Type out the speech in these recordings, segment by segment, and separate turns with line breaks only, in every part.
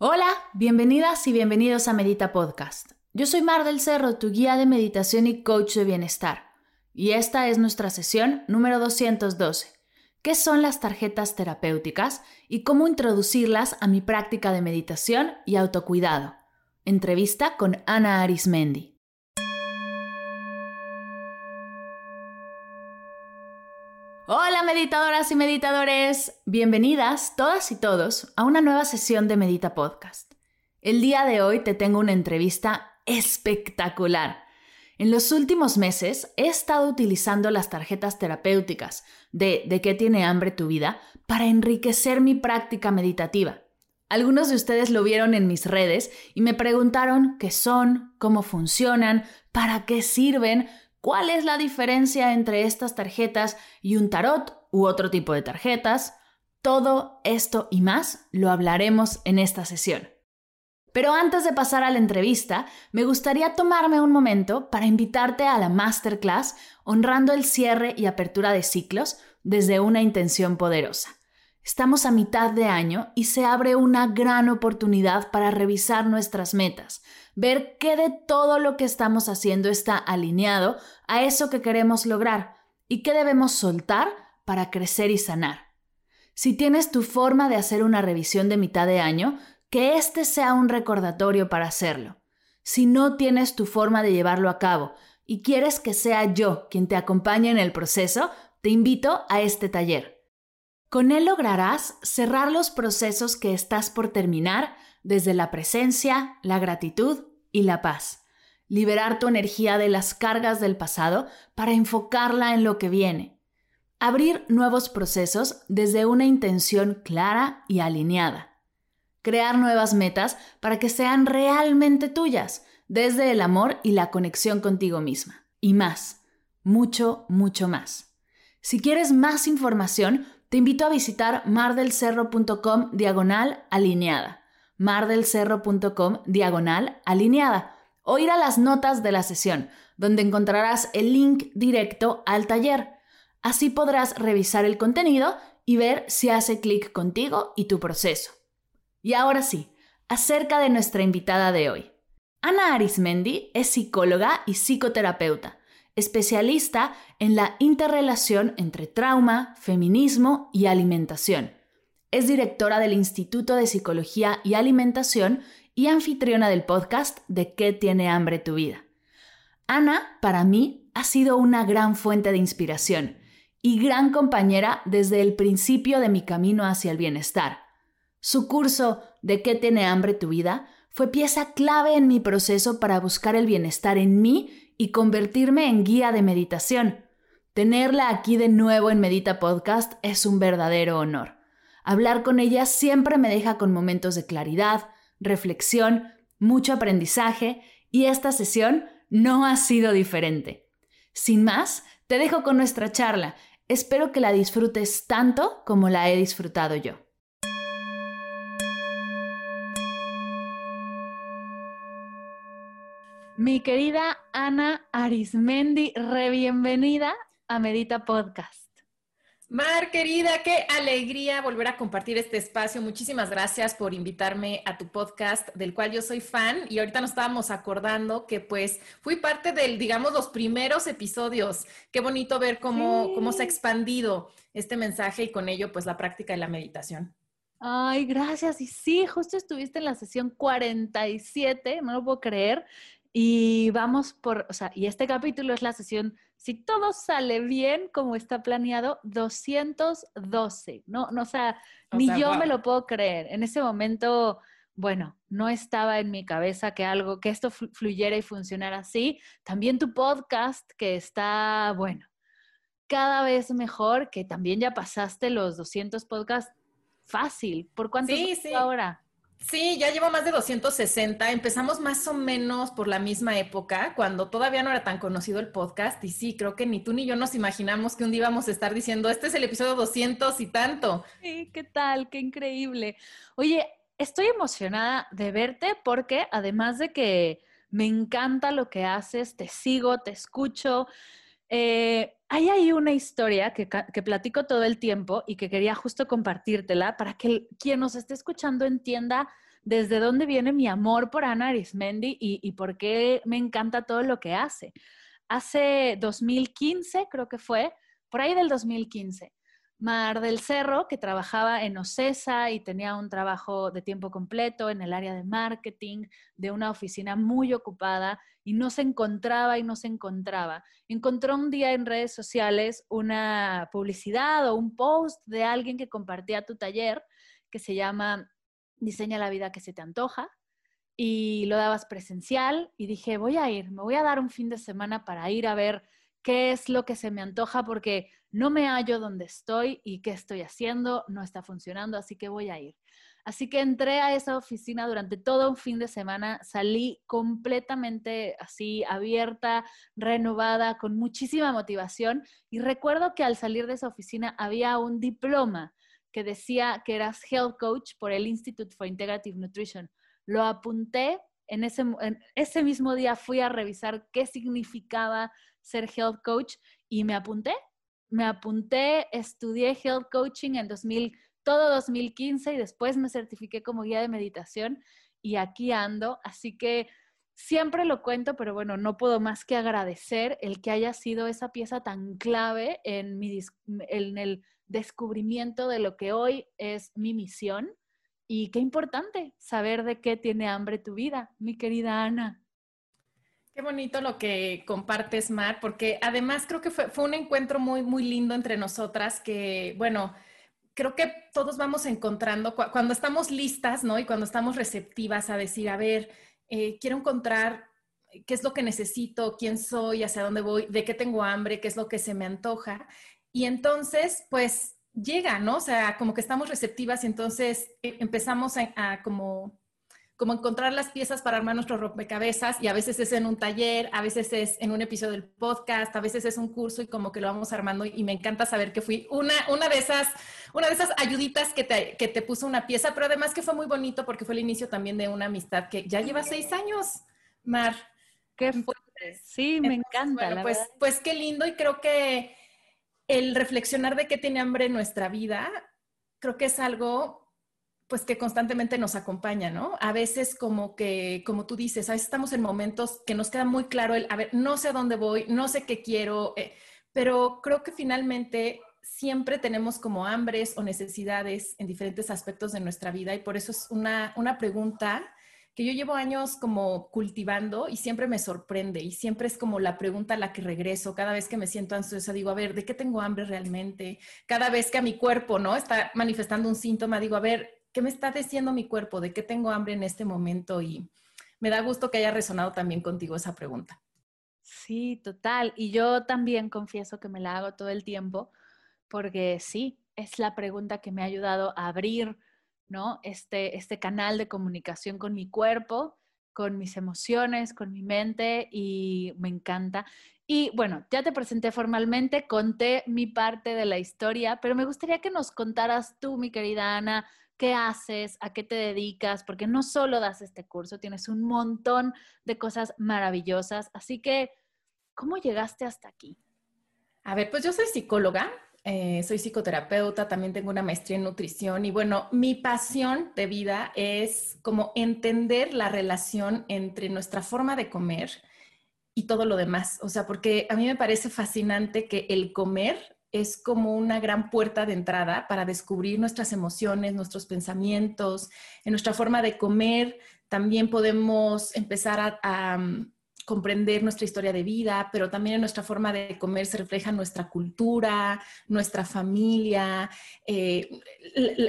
Hola, bienvenidas y bienvenidos a Medita Podcast. Yo soy Mar del Cerro, tu guía de meditación y coach de bienestar. Y esta es nuestra sesión número 212. ¿Qué son las tarjetas terapéuticas y cómo introducirlas a mi práctica de meditación y autocuidado? Entrevista con Ana Arismendi. Hola meditadoras y meditadores, bienvenidas todas y todos a una nueva sesión de Medita Podcast. El día de hoy te tengo una entrevista espectacular. En los últimos meses he estado utilizando las tarjetas terapéuticas de ¿De qué tiene hambre tu vida? para enriquecer mi práctica meditativa. Algunos de ustedes lo vieron en mis redes y me preguntaron qué son, cómo funcionan, para qué sirven, ¿Cuál es la diferencia entre estas tarjetas y un tarot u otro tipo de tarjetas? Todo esto y más lo hablaremos en esta sesión. Pero antes de pasar a la entrevista, me gustaría tomarme un momento para invitarte a la masterclass honrando el cierre y apertura de ciclos desde una intención poderosa. Estamos a mitad de año y se abre una gran oportunidad para revisar nuestras metas, ver qué de todo lo que estamos haciendo está alineado a eso que queremos lograr y qué debemos soltar para crecer y sanar. Si tienes tu forma de hacer una revisión de mitad de año, que este sea un recordatorio para hacerlo. Si no tienes tu forma de llevarlo a cabo y quieres que sea yo quien te acompañe en el proceso, te invito a este taller. Con él lograrás cerrar los procesos que estás por terminar desde la presencia, la gratitud y la paz. Liberar tu energía de las cargas del pasado para enfocarla en lo que viene. Abrir nuevos procesos desde una intención clara y alineada. Crear nuevas metas para que sean realmente tuyas, desde el amor y la conexión contigo misma. Y más, mucho, mucho más. Si quieres más información, te invito a visitar mardelcerro.com diagonal alineada. mardelcerro.com diagonal alineada. O ir a las notas de la sesión, donde encontrarás el link directo al taller. Así podrás revisar el contenido y ver si hace clic contigo y tu proceso. Y ahora sí, acerca de nuestra invitada de hoy. Ana Arismendi es psicóloga y psicoterapeuta especialista en la interrelación entre trauma, feminismo y alimentación. Es directora del Instituto de Psicología y Alimentación y anfitriona del podcast De qué tiene hambre tu vida. Ana, para mí, ha sido una gran fuente de inspiración y gran compañera desde el principio de mi camino hacia el bienestar. Su curso De qué tiene hambre tu vida fue pieza clave en mi proceso para buscar el bienestar en mí y convertirme en guía de meditación. Tenerla aquí de nuevo en Medita Podcast es un verdadero honor. Hablar con ella siempre me deja con momentos de claridad, reflexión, mucho aprendizaje y esta sesión no ha sido diferente. Sin más, te dejo con nuestra charla. Espero que la disfrutes tanto como la he disfrutado yo. Mi querida Ana Arismendi, re bienvenida a Medita Podcast.
Mar, querida, qué alegría volver a compartir este espacio. Muchísimas gracias por invitarme a tu podcast, del cual yo soy fan. Y ahorita nos estábamos acordando que pues fui parte del, digamos, los primeros episodios. Qué bonito ver cómo, cómo se ha expandido este mensaje y con ello pues la práctica de la meditación.
Ay, gracias. Y sí, justo estuviste en la sesión 47, no lo puedo creer. Y vamos por, o sea, y este capítulo es la sesión, si todo sale bien como está planeado, 212, ¿no? no o sea, ni yo me lo puedo creer. En ese momento, bueno, no estaba en mi cabeza que algo, que esto fluyera y funcionara así. También tu podcast, que está, bueno, cada vez mejor, que también ya pasaste los 200 podcasts fácil. ¿Por cuánto sí, sí. ahora?
Sí, ya llevo más de 260. Empezamos más o menos por la misma época, cuando todavía no era tan conocido el podcast. Y sí, creo que ni tú ni yo nos imaginamos que un día íbamos a estar diciendo, este es el episodio 200 y tanto.
Sí, ¿qué tal? Qué increíble. Oye, estoy emocionada de verte porque además de que me encanta lo que haces, te sigo, te escucho. Eh, hay ahí una historia que, platico todo el tiempo y que quería justo compartírtela para que quien nos esté escuchando entienda desde dónde viene mi amor por Ana Arismendi y, y por qué me encanta todo lo que hace. Hace 2015, creo que fue, por ahí del 2015, Mar del Cerro, que trabajaba en OCESA y tenía un trabajo de tiempo completo en el área de marketing, de una oficina muy ocupada y no se encontraba y no se encontraba. Encontró un día en redes sociales una publicidad o un post de alguien que compartía tu taller que se llama Diseña la vida que se te antoja y lo dabas presencial y dije, voy a ir, me voy a dar un fin de semana para ir a ver qué es lo que se me antoja porque no me hallo donde estoy y qué estoy haciendo, no está funcionando, así que voy a ir. Así que entré a esa oficina durante todo un fin de semana, salí completamente así, abierta, renovada, con muchísima motivación y recuerdo que al salir de esa oficina había un diploma que decía que eras health coach por el Institute for Integrative Nutrition. Lo apunté, en ese, ese mismo día fui a revisar qué significaba ser health coach y me apunté me apunté, estudié health coaching en 2000, todo 2015 y después me certifiqué como guía de meditación y aquí ando. Así que siempre lo cuento, pero bueno, no puedo más que agradecer el que haya sido esa pieza tan clave en, mi, en el descubrimiento de lo que hoy es mi misión. Y qué importante saber de qué tiene hambre tu vida, mi querida Ana.
Qué bonito lo que compartes, Mar, porque además creo que fue, un encuentro muy, muy lindo entre nosotras que, bueno, creo que todos vamos encontrando, cuando estamos listas, ¿no? Y cuando estamos receptivas a decir, a ver, eh, quiero encontrar qué es lo que necesito, quién soy, hacia dónde voy, de qué tengo hambre, qué es lo que se me antoja. Y entonces, pues llega, ¿no? O sea, como que estamos receptivas y entonces eh, empezamos a como como encontrar las piezas para armar nuestro rompecabezas y a veces es en un taller, a veces es en un episodio del podcast, a veces es un curso y como que lo vamos armando y me encanta saber que fui una, una de esas una de esas ayuditas que te, que te puso una pieza, pero además que fue muy bonito porque fue el inicio también de una amistad que ya lleva seis años, Mar.
Qué fuerte. Sí, me encanta.
pues, pues qué lindo y creo que el reflexionar de qué tiene hambre nuestra vida, creo que es algo pues que constantemente nos acompaña, ¿no? A veces como que, como tú dices, a veces estamos en momentos que nos queda muy claro el, a ver, no sé a dónde voy, no sé qué quiero, eh, pero creo que finalmente siempre tenemos como hambres o necesidades en diferentes aspectos de nuestra vida y por eso es una, una pregunta que yo llevo años como cultivando y siempre me sorprende y siempre es como la pregunta a la que regreso cada vez que me siento ansiosa, digo, a ver, ¿de qué tengo hambre realmente? Cada vez que a mi cuerpo, ¿no? Está manifestando un síntoma, digo, a ver, ¿qué me está diciendo mi cuerpo? ¿De qué tengo hambre en este momento? Y me da gusto que haya resonado también contigo esa pregunta.
Sí, total. Y yo también confieso que me la hago todo el tiempo porque sí, es la pregunta que me ha ayudado a abrir, ¿no? Este, este canal de comunicación con mi cuerpo, con mis emociones, con mi mente y me encanta. Y bueno, ya te presenté formalmente, conté mi parte de la historia, pero me gustaría que nos contaras tú, mi querida Ana, qué haces, a qué te dedicas, porque no solo das este curso, tienes un montón de cosas maravillosas. Así que, ¿cómo llegaste hasta aquí?
A ver, pues yo soy psicóloga, eh, soy psicoterapeuta, también tengo una maestría en nutrición y bueno, mi pasión de vida es como entender la relación entre nuestra forma de comer y todo lo demás. O sea, porque a mí me parece fascinante que el comer es como una gran puerta de entrada para descubrir nuestras emociones, nuestros pensamientos, en nuestra forma de comer. También podemos empezar a, mm, comprender nuestra historia de vida, pero también en nuestra forma de comer se refleja nuestra cultura, nuestra familia, eh,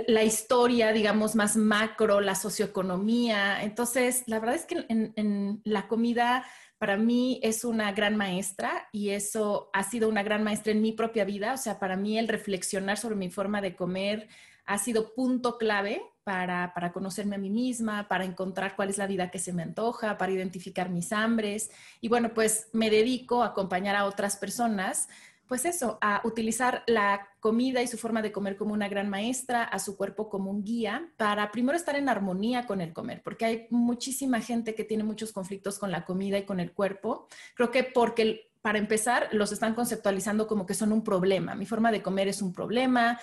la, historia, digamos, más macro, la socioeconomía. Entonces, la verdad es que en la comida para mí es una gran maestra y eso ha sido una gran maestra en mi propia vida. O sea, para mí el reflexionar sobre mi forma de comer ha sido punto clave para, para, conocerme a mí misma, para encontrar cuál es la vida que se me antoja, para identificar mis hambres. Y bueno, pues me dedico a acompañar a otras personas pues eso, a utilizar la comida y su forma de comer como una gran maestra, a su cuerpo como un guía, para primero estar en armonía con el comer, porque hay muchísima gente que tiene muchos conflictos con la comida y con el cuerpo. Creo que porque para empezar, los están conceptualizando como que son un problema. Mi forma de comer es un problema,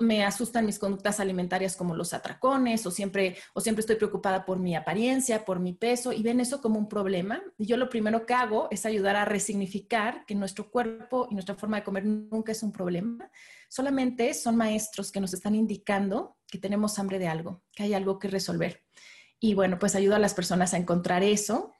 me asustan mis conductas alimentarias como los atracones, o siempre, o siempre estoy preocupada por mi apariencia, por mi peso, y ven eso como un problema. Y yo lo primero que hago es ayudar a resignificar que nuestro cuerpo y nuestra forma de comer nunca es un problema, solamente son maestros que nos están indicando que tenemos hambre de algo, que hay algo que resolver. Y bueno, pues ayuda a las personas a encontrar eso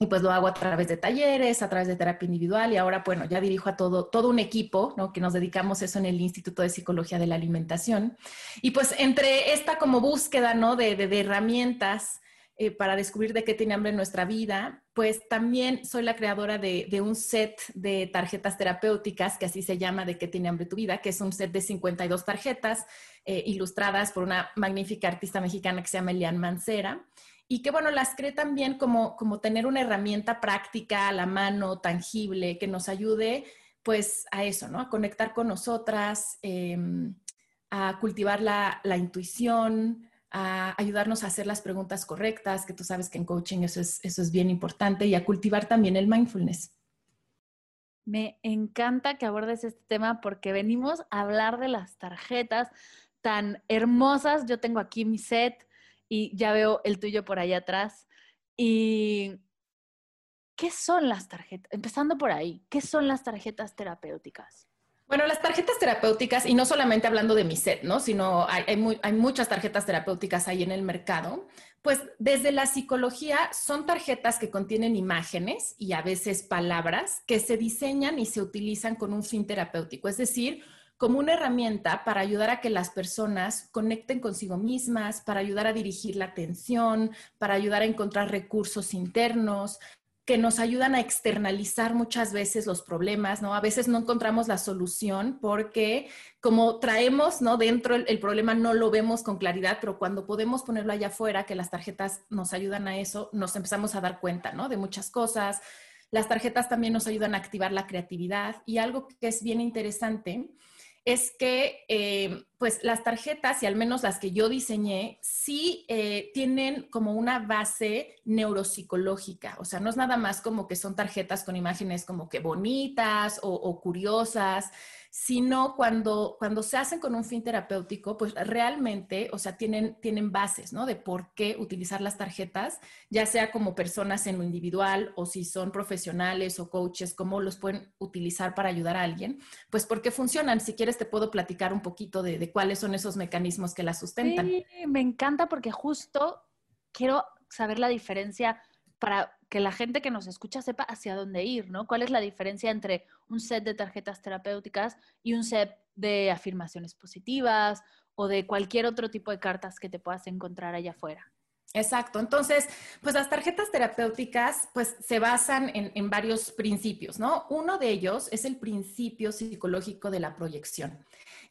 y pues lo hago a través de talleres, a través de terapia individual y ahora, bueno, ya dirijo a todo, todo un equipo, ¿no? Que nos dedicamos eso en el Instituto de Psicología de la Alimentación. Y pues entre esta como búsqueda, ¿no? De, de, herramientas eh, para descubrir de qué tiene hambre nuestra vida, pues también soy la creadora de, de, un set de tarjetas terapéuticas, que así se llama, de qué tiene hambre tu vida, que es un set de 52 tarjetas eh, ilustradas por una magnífica artista mexicana que se llama Elian Mancera y que bueno, las cree también como, como tener una herramienta práctica a la mano, tangible, que nos ayude pues a eso, ¿no? A conectar con nosotras, em, a cultivar la, la, intuición, a ayudarnos a hacer las preguntas correctas, que tú sabes que en coaching eso es, eso es bien importante, y a cultivar también el mindfulness.
Me encanta que abordes este tema porque venimos a hablar de las tarjetas tan hermosas. Yo tengo aquí mi set y ya veo el tuyo por ahí atrás. ¿Y qué son las tarjetas? Empezando por ahí, ¿qué son las tarjetas terapéuticas?
Bueno, las tarjetas terapéuticas, y no solamente hablando de mi set, ¿no? Sino hay, hay, muchas tarjetas terapéuticas ahí en el mercado. Pues desde la psicología son tarjetas que contienen imágenes y a veces palabras que se diseñan y se utilizan con un fin terapéutico. Es decir, como una herramienta para ayudar a que las personas conecten consigo mismas, para ayudar a dirigir la atención, para ayudar a encontrar recursos internos, que nos ayudan a externalizar muchas veces los problemas, ¿no? A veces no encontramos la solución porque como traemos, ¿no? Dentro el, problema no lo vemos con claridad, pero cuando podemos ponerlo allá afuera, que las tarjetas nos ayudan a eso, nos empezamos a dar cuenta, ¿no? De muchas cosas. Las tarjetas también nos ayudan a activar la creatividad y algo que es bien interesante es que eh, pues las tarjetas, y al menos las que yo diseñé, sí eh, tienen como una base neuropsicológica. O sea, no es nada más como que son tarjetas con imágenes como que bonitas o curiosas, sino cuando, cuando se hacen con un fin terapéutico, pues realmente, o sea, tienen, tienen bases, ¿no? De por qué utilizar las tarjetas, ya sea como personas en lo individual o si son profesionales o coaches, cómo los pueden utilizar para ayudar a alguien, pues porque funcionan. Si quieres, te puedo platicar un poquito de, cuáles son esos mecanismos que las sustentan.
Sí, me encanta porque justo quiero saber la diferencia para que la gente que nos escucha sepa hacia dónde ir, ¿no? ¿Cuál es la diferencia entre un set de tarjetas terapéuticas y un set de afirmaciones positivas o de cualquier otro tipo de cartas que te puedas encontrar allá afuera?
Exacto. Entonces, pues las tarjetas terapéuticas, pues se basan en, en, varios principios, ¿no? Uno de ellos es el principio psicológico de la proyección.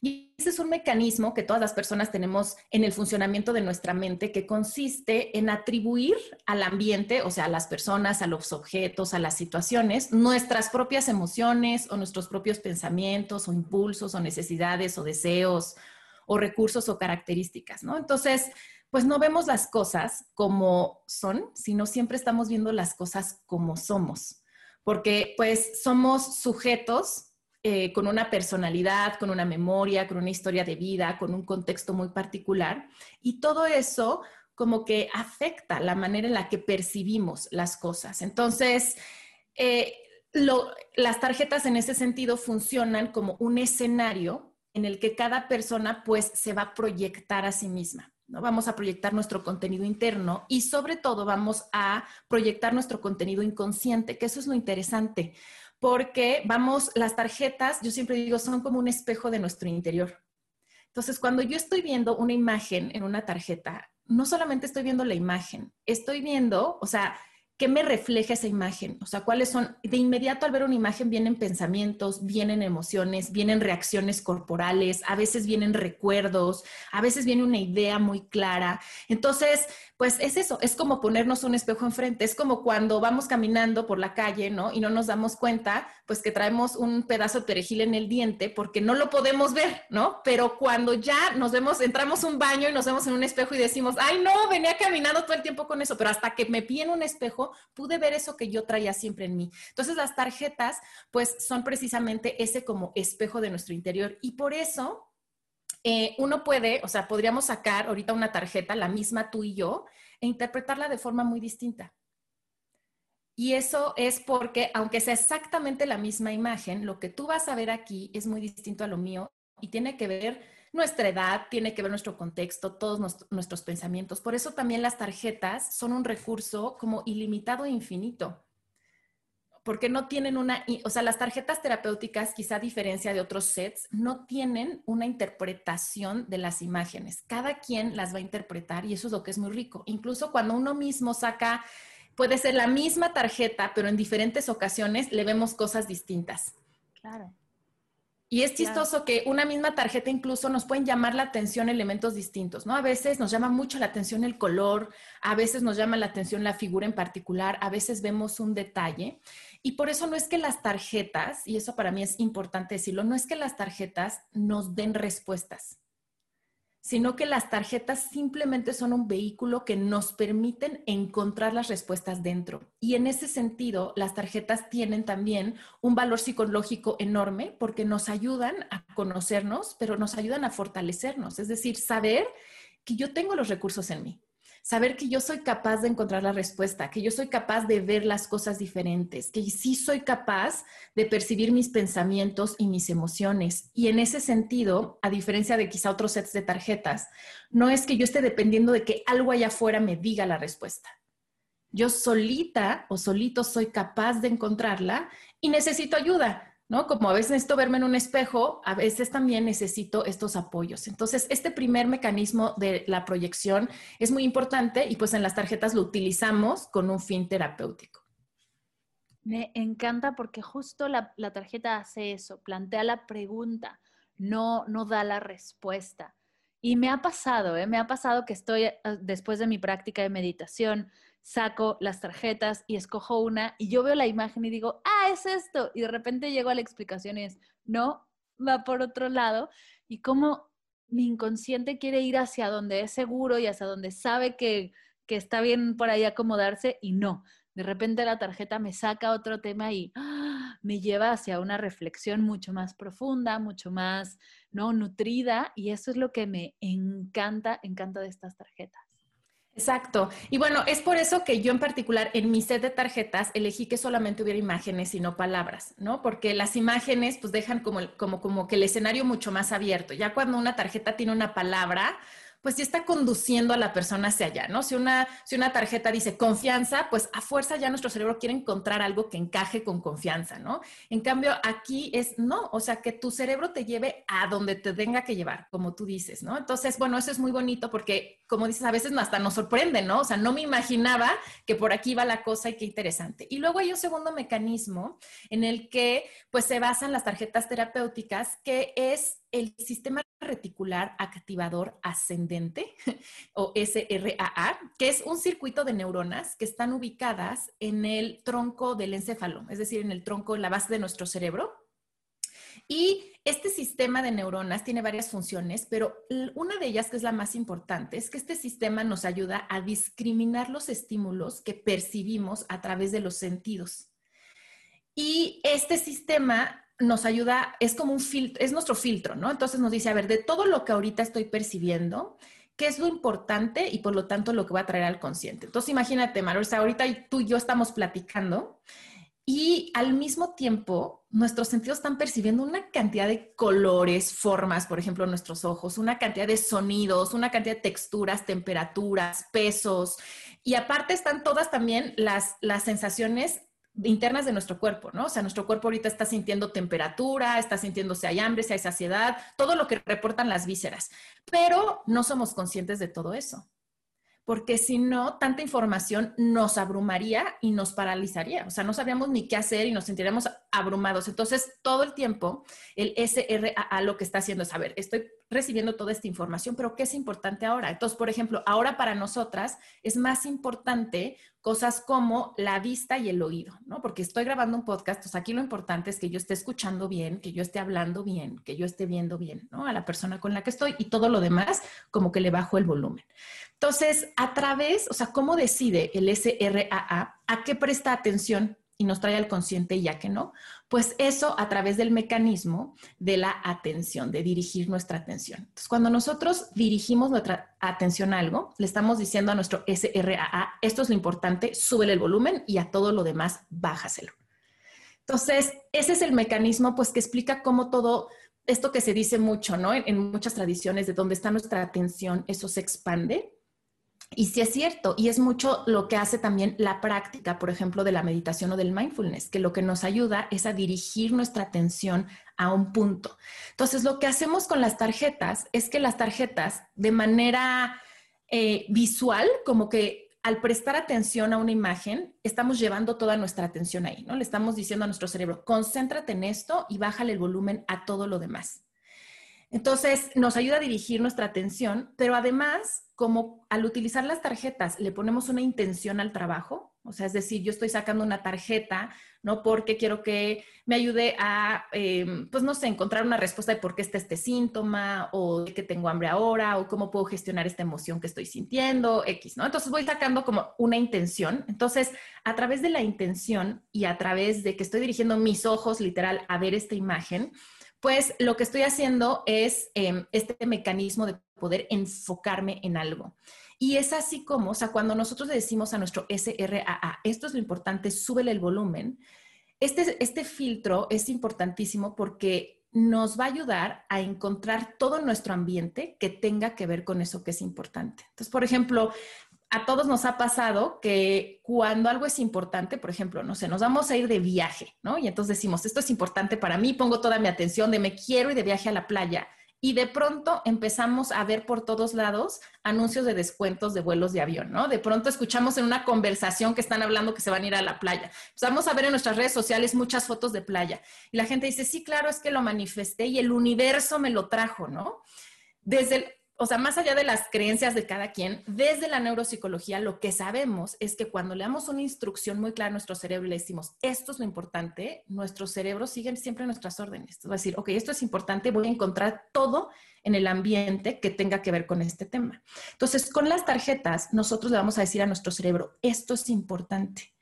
Y ese es un mecanismo que todas las personas tenemos en el funcionamiento de nuestra mente que consiste en atribuir al ambiente, o sea, a las personas, a los objetos, a las situaciones, nuestras propias emociones o nuestros propios pensamientos o impulsos o necesidades o deseos o recursos o características, ¿no? Entonces, pues no vemos las cosas como son, sino siempre estamos viendo las cosas como somos, porque pues somos sujetos eh, con una personalidad, con una memoria, con una historia de vida, con un contexto muy particular. Y todo eso como que afecta la manera en la que percibimos las cosas. Entonces, eh, las tarjetas en ese sentido funcionan como un escenario en el que cada persona pues se va a proyectar a sí misma. ¿No? Vamos a proyectar nuestro contenido interno y sobre todo vamos a proyectar nuestro contenido inconsciente, que eso es lo interesante, porque vamos, las tarjetas, yo siempre digo, son como un espejo de nuestro interior. Entonces, cuando yo estoy viendo una imagen en una tarjeta, no solamente estoy viendo la imagen, estoy viendo, o sea, ¿qué me refleja esa imagen? O sea, ¿cuáles son? De inmediato al ver una imagen vienen pensamientos, vienen emociones, vienen reacciones corporales, a veces vienen recuerdos, a veces viene una idea muy clara. Entonces, pues es eso, es como ponernos un espejo enfrente, es como cuando vamos caminando por la calle, ¿no? Y no nos damos cuenta, pues que traemos un pedazo de perejil en el diente porque no lo podemos ver, ¿no? Pero cuando ya nos vemos, entramos un baño y nos vemos en un espejo y decimos, ay, no, venía caminando todo el tiempo con eso, pero hasta que me vi un espejo, pude ver eso que yo traía siempre en mí. Entonces, las tarjetas, pues son precisamente ese como espejo de nuestro interior y por eso eh, uno puede, o sea, podríamos sacar ahorita una tarjeta, la misma tú y yo, e interpretarla de forma muy distinta. Y eso es porque, aunque sea exactamente la misma imagen, lo que tú vas a ver aquí es muy distinto a lo mío y tiene que ver nuestra edad, tiene que ver nuestro contexto, todos nuestros pensamientos. Por eso también las tarjetas son un recurso como ilimitado e infinito porque no tienen una, o sea, las tarjetas terapéuticas, quizá a diferencia de otros sets, no tienen una interpretación de las imágenes. Cada quien las va a interpretar y eso es lo que es muy rico. Incluso cuando uno mismo saca, puede ser la misma tarjeta, pero en diferentes ocasiones le vemos cosas distintas.
Claro.
Y es chistoso que una misma tarjeta incluso nos pueden llamar la atención elementos distintos, ¿no? A veces nos llama mucho la atención el color, a veces nos llama la atención la figura en particular, a veces vemos un detalle. Y por eso no es que las tarjetas, y eso para mí es importante decirlo, no es que las tarjetas nos den respuestas sino que las tarjetas simplemente son un vehículo que nos permiten encontrar las respuestas dentro. Y en ese sentido, las tarjetas tienen también un valor psicológico enorme porque nos ayudan a conocernos, pero nos ayudan a fortalecernos, es decir, saber que yo tengo los recursos en mí saber que yo soy capaz de encontrar la respuesta, que yo soy capaz de ver las cosas diferentes, que sí soy capaz de percibir mis pensamientos y mis emociones. Y en ese sentido, a diferencia de quizá otros sets de tarjetas, no es que yo esté dependiendo de que algo allá afuera me diga la respuesta. Yo solita o solito soy capaz de encontrarla y necesito ayuda ¿no? Como a veces necesito verme en un espejo, a veces también necesito estos apoyos. Entonces, este primer mecanismo de la proyección es muy importante y pues en las tarjetas lo utilizamos con un fin terapéutico.
Me encanta porque justo la, tarjeta hace eso, plantea la pregunta, no, no da la respuesta. Y me ha pasado, ¿eh? me ha pasado que estoy eh, después de mi práctica de meditación, saco las tarjetas y escojo una y yo veo la imagen y digo, ah, es esto. Y de repente llego a la explicación y es, no, va por otro lado. Y como mi inconsciente quiere ir hacia donde es seguro y hacia donde sabe que, que está bien por ahí acomodarse y no. De repente la tarjeta me saca otro tema y ¡ah! me lleva hacia una reflexión mucho más profunda, mucho más no nutrida y eso es lo que me encanta, encanta de estas tarjetas.
Exacto. Y bueno, es por eso que yo en particular en mi set de tarjetas elegí que solamente hubiera imágenes y no palabras, ¿no? Porque las imágenes pues dejan como, como, como que el escenario mucho más abierto. Ya cuando una tarjeta tiene una palabra, pues sí está conduciendo a la persona hacia allá, ¿no? Si una, si una tarjeta dice confianza, pues a fuerza ya nuestro cerebro quiere encontrar algo que encaje con confianza, ¿no? En cambio, aquí es no, o sea, que tu cerebro te lleve a donde te tenga que llevar, como tú dices, ¿no? Entonces, bueno, eso es muy bonito porque, como dices, a veces hasta nos sorprende, ¿no? O sea, no me imaginaba que por aquí va la cosa y qué interesante. Y luego hay un segundo mecanismo en el que, pues, se basan las tarjetas terapéuticas, que es el sistema reticular activador ascendente o SRAA, que es un circuito de neuronas que están ubicadas en el tronco del encéfalo, es decir, en el tronco, en la base de nuestro cerebro. Y este sistema de neuronas tiene varias funciones, pero una de ellas, que es la más importante, es que este sistema nos ayuda a discriminar los estímulos que percibimos a través de los sentidos. Y este sistema nos ayuda, es como un filtro, es nuestro filtro, ¿no? Entonces nos dice, a ver, de todo lo que ahorita estoy percibiendo, ¿qué es lo importante y por lo tanto lo que va a traer al consciente? Entonces imagínate, Maru, ahorita tú y yo estamos platicando y al mismo tiempo nuestros sentidos están percibiendo una cantidad de colores, formas, por ejemplo, nuestros ojos, una cantidad de sonidos, una cantidad de texturas, temperaturas, pesos. Y aparte están todas también las, las sensaciones internas de nuestro cuerpo, ¿no? O sea, nuestro cuerpo ahorita está sintiendo temperatura, está sintiendo si hay hambre, si hay saciedad, todo lo que reportan las vísceras, pero no somos conscientes de todo eso. Porque si no, tanta información nos abrumaría y nos paralizaría. O sea, no sabríamos ni qué hacer y nos sentiríamos abrumados. Entonces, todo el tiempo, el SRAA lo que está haciendo es, saber, estoy recibiendo toda esta información, pero ¿qué es importante ahora? Entonces, por ejemplo, ahora para nosotras es más importante cosas como la vista y el oído, ¿no? Porque estoy grabando un podcast, entonces aquí lo importante es que yo esté escuchando bien, que yo esté hablando bien, que yo esté viendo bien, ¿no? A la persona con la que estoy y todo lo demás como que le bajo el volumen. Entonces, a través, o sea, ¿cómo decide el SRAA a qué presta atención y nos trae al consciente y ya que no? Pues eso a través del mecanismo de la atención, de dirigir nuestra atención. Entonces, cuando nosotros dirigimos nuestra atención a algo, le estamos diciendo a nuestro SRAA, esto es lo importante, súbele el volumen y a todo lo demás, bájaselo. Entonces, ese es el mecanismo, pues, que explica cómo todo esto que se dice mucho, ¿no? En, en muchas tradiciones de donde está nuestra atención, eso se expande y sí es cierto, y es mucho lo que hace también la práctica, por ejemplo, de la meditación o del mindfulness, que lo que nos ayuda es a dirigir nuestra atención a un punto. Entonces, lo que hacemos con las tarjetas es que las tarjetas, de manera eh, visual, como que al prestar atención a una imagen, estamos llevando toda nuestra atención ahí, ¿no? Le estamos diciendo a nuestro cerebro, concéntrate en esto y bájale el volumen a todo lo demás. Entonces, nos ayuda a dirigir nuestra atención, pero además, como al utilizar las tarjetas le ponemos una intención al trabajo, o sea, es decir, yo estoy sacando una tarjeta, no porque quiero que me ayude a, em, pues no sé, encontrar una respuesta de por qué está este síntoma, o de que tengo hambre ahora, o cómo puedo gestionar esta emoción que estoy sintiendo, X, ¿no? Entonces voy sacando como una intención. Entonces, a través de la intención y a través de que estoy dirigiendo mis ojos literal a ver esta imagen, pues lo que estoy haciendo es em, este mecanismo de poder enfocarme en algo. Y es así como, o sea, cuando nosotros le decimos a nuestro SRAA, esto es lo importante, súbele el volumen, este, este filtro es importantísimo porque nos va a ayudar a encontrar todo nuestro ambiente que tenga que ver con eso que es importante. Entonces, por ejemplo, a todos nos ha pasado que cuando algo es importante, por ejemplo, no sé, nos vamos a ir de viaje, ¿no? Y entonces decimos, esto es importante para mí, pongo toda mi atención de me quiero ir de viaje a la playa. Y de pronto empezamos a ver por todos lados anuncios de descuentos de vuelos de avión, ¿no? De pronto escuchamos en una conversación que están hablando que se van a ir a la playa. Empezamos a ver en nuestras redes sociales muchas fotos de playa. Y la gente dice, sí, claro, es que lo manifesté y el universo me lo trajo, ¿no? Desde el, o sea, más allá de las creencias de cada quien, desde la neuropsicología lo que sabemos es que cuando le damos una instrucción muy clara a nuestro cerebro y le decimos, esto es lo importante, nuestro cerebro sigue siempre nuestras órdenes. A decir, ok, esto es importante, voy a encontrar todo en el ambiente que tenga que ver con este tema. Entonces, con las tarjetas, nosotros le vamos a decir a nuestro cerebro, esto es importante.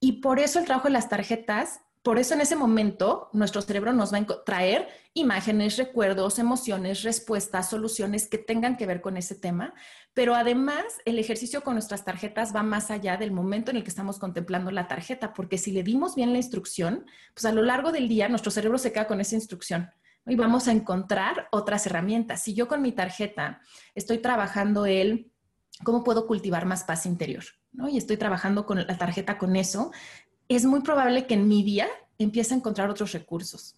Y por eso el trabajo de las tarjetas por eso en ese momento nuestro cerebro nos va a traer imágenes, recuerdos, emociones, respuestas, soluciones que tengan que ver con ese tema, pero además el ejercicio con nuestras tarjetas va más allá del momento en el que estamos contemplando la tarjeta, porque si le dimos bien la instrucción, pues a lo largo del día nuestro cerebro se queda con esa instrucción y vamos a encontrar otras herramientas. Si yo con mi tarjeta estoy trabajando el cómo puedo cultivar más paz interior, ¿no? Y estoy trabajando con la tarjeta con eso, es muy probable que en mi día empiece a encontrar otros recursos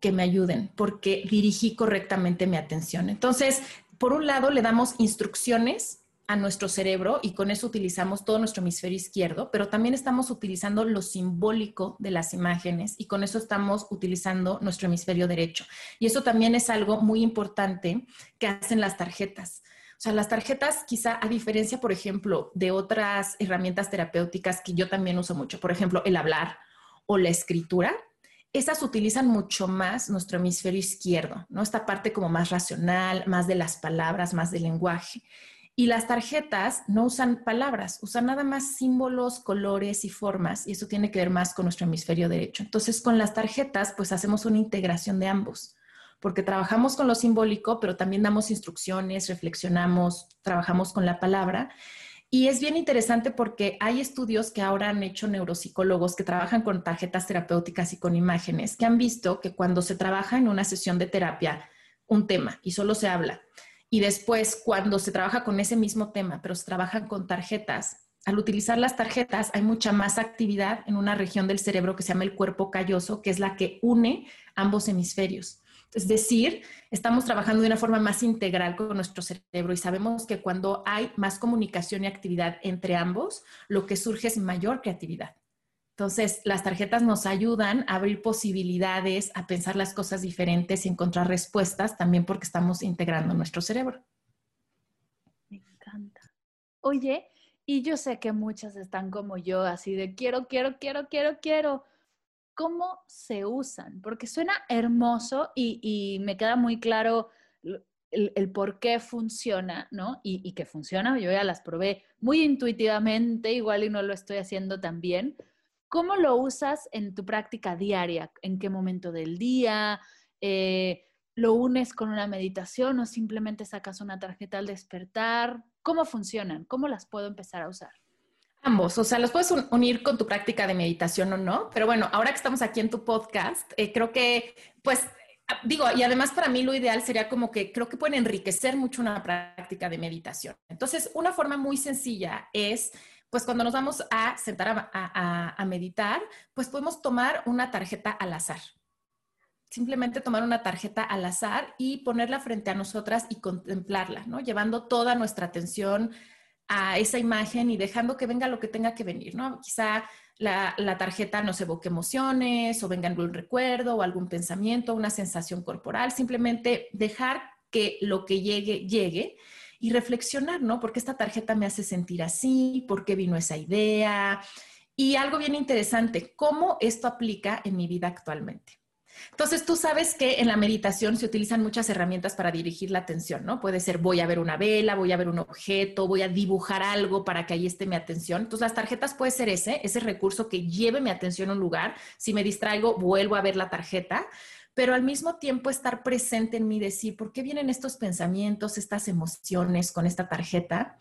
que me ayuden porque dirigí correctamente mi atención. Entonces, por un lado, le damos instrucciones a nuestro cerebro y con eso utilizamos todo nuestro hemisferio izquierdo, pero también estamos utilizando lo simbólico de las imágenes y con eso estamos utilizando nuestro hemisferio derecho. Y eso también es algo muy importante que hacen las tarjetas. O sea, las tarjetas quizá a diferencia, por ejemplo, de otras herramientas terapéuticas que yo también uso mucho, por ejemplo, el hablar o la escritura, esas utilizan mucho más nuestro hemisferio izquierdo, ¿no? Esta parte como más racional, más de las palabras, más del lenguaje. Y las tarjetas no usan palabras, usan nada más símbolos, colores y formas, y eso tiene que ver más con nuestro hemisferio derecho. Entonces, con las tarjetas, pues hacemos una integración de ambos porque trabajamos con lo simbólico, pero también damos instrucciones, reflexionamos, trabajamos con la palabra. Y es bien interesante porque hay estudios que ahora han hecho neuropsicólogos que trabajan con tarjetas terapéuticas y con imágenes, que han visto que cuando se trabaja en una sesión de terapia un tema y solo se habla, y después cuando se trabaja con ese mismo tema, pero se trabajan con tarjetas, al utilizar las tarjetas hay mucha más actividad en una región del cerebro que se llama el cuerpo calloso, que es la que une ambos hemisferios. Es decir, estamos trabajando de una forma más integral con nuestro cerebro y sabemos que cuando hay más comunicación y actividad entre ambos, lo que surge es mayor creatividad. Entonces, las tarjetas nos ayudan a abrir posibilidades, a pensar las cosas diferentes y encontrar respuestas también porque estamos integrando nuestro cerebro.
Me encanta. Oye, y yo sé que muchas están como yo, así de quiero, quiero, quiero, quiero, quiero cómo se usan, porque suena hermoso y, me queda muy claro el, por qué funciona, ¿no? Y, que funciona, yo ya las probé muy intuitivamente, igual y no lo estoy haciendo tan bien. ¿Cómo lo usas en tu práctica diaria? ¿En qué momento del día? Eh, ¿Lo unes con una meditación o simplemente sacas una tarjeta al despertar? ¿Cómo funcionan? ¿Cómo las puedo empezar a usar?
Ambos, o sea, los puedes unir con tu práctica de meditación o no, pero bueno, ahora que estamos aquí en tu podcast, eh, creo que, pues, ah, digo, y además para mí lo ideal sería como que creo que pueden enriquecer mucho una práctica de meditación. Entonces, una forma muy sencilla es, pues, cuando nos vamos a sentar a, a meditar, pues podemos tomar una tarjeta al azar. Simplemente tomar una tarjeta al azar y ponerla frente a nosotras y contemplarla, ¿no? Llevando toda nuestra atención a esa imagen y dejando que venga lo que tenga que venir, ¿no? Quizá la, tarjeta nos evoque emociones o venga algún recuerdo o algún pensamiento, una sensación corporal, simplemente dejar que lo que llegue, llegue y reflexionar, ¿no? ¿Por qué esta tarjeta me hace sentir así? ¿Por qué vino esa idea? Y algo bien interesante, ¿cómo esto aplica en mi vida actualmente? Entonces, tú sabes que en la meditación se utilizan muchas herramientas para dirigir la atención, ¿no? Puede ser voy a ver una vela, voy a ver un objeto, voy a dibujar algo para que ahí esté mi atención. Entonces, las tarjetas puede ser ese, ese recurso que lleve mi atención a un lugar. Si me distraigo, vuelvo a ver la tarjeta pero al mismo tiempo estar presente en mí, decir, ¿por qué vienen estos pensamientos, estas emociones con esta tarjeta?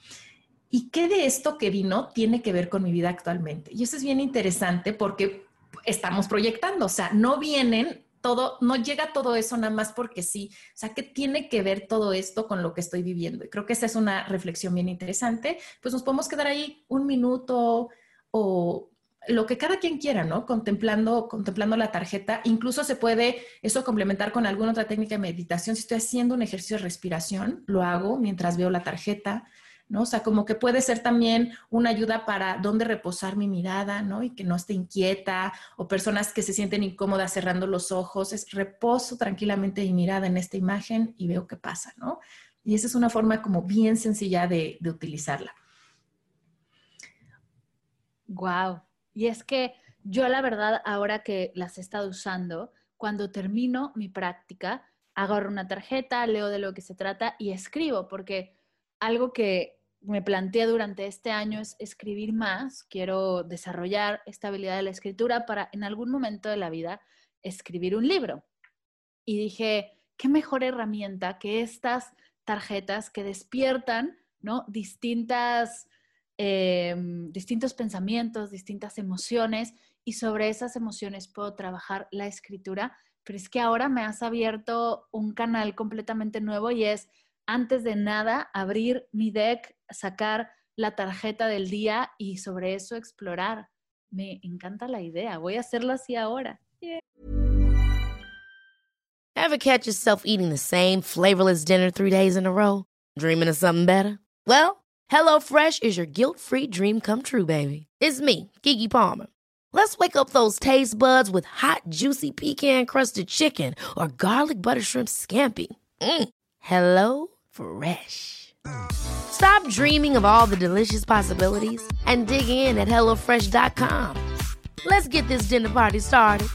¿Y qué de esto que vino tiene que ver con mi vida actualmente? Y eso es bien interesante porque estamos proyectando, o sea, no vienen todo, no llega todo eso nada más porque sí. O sea, ¿qué tiene que ver todo esto con lo que estoy viviendo? Y creo que esa es una reflexión bien interesante. Pues nos podemos quedar ahí un minuto o lo que cada quien quiera, ¿no? Contemplando, contemplando la tarjeta. Incluso se puede eso complementar con alguna otra técnica de meditación. Si estoy haciendo un ejercicio de respiración, lo hago mientras veo la tarjeta. ¿No? O sea, como que puede ser también una ayuda para dónde reposar mi mirada, ¿no? Y que no esté inquieta, o personas que se sienten incómodas cerrando los ojos, es reposo tranquilamente mi mirada en esta imagen y veo qué pasa, ¿no? Y esa es una forma como bien sencilla de, de utilizarla.
Wow. Y es que yo la verdad, ahora que las he estado usando, cuando termino mi práctica, agarro una tarjeta, leo de lo que se trata y escribo, porque algo que me planteé durante este año es escribir más, quiero desarrollar esta habilidad de la escritura para en algún momento de la vida escribir un libro. Y dije, qué mejor herramienta que estas tarjetas que despiertan, ¿no? Distintas, em, distintos pensamientos, distintas emociones, y sobre esas emociones puedo trabajar la escritura, pero es que ahora me has abierto un canal completamente nuevo y es antes de nada abrir mi deck, sacar la tarjeta del día y sobre eso explorar. Me encanta la idea. Voy a hacerlo así ahora.
Ever catch yourself eating the same flavorless dinner three days in a row? Dreaming of something better? Well, HelloFresh is your guilt-free dream come true, baby. It's me, Kiki Palmer. Let's wake up those taste buds with hot, juicy pecan-crusted chicken or garlic butter shrimp scampi. Mm. Hello Fresh. Stop dreaming of all the delicious possibilities and dig in at HelloFresh.com. Let's get this dinner party started.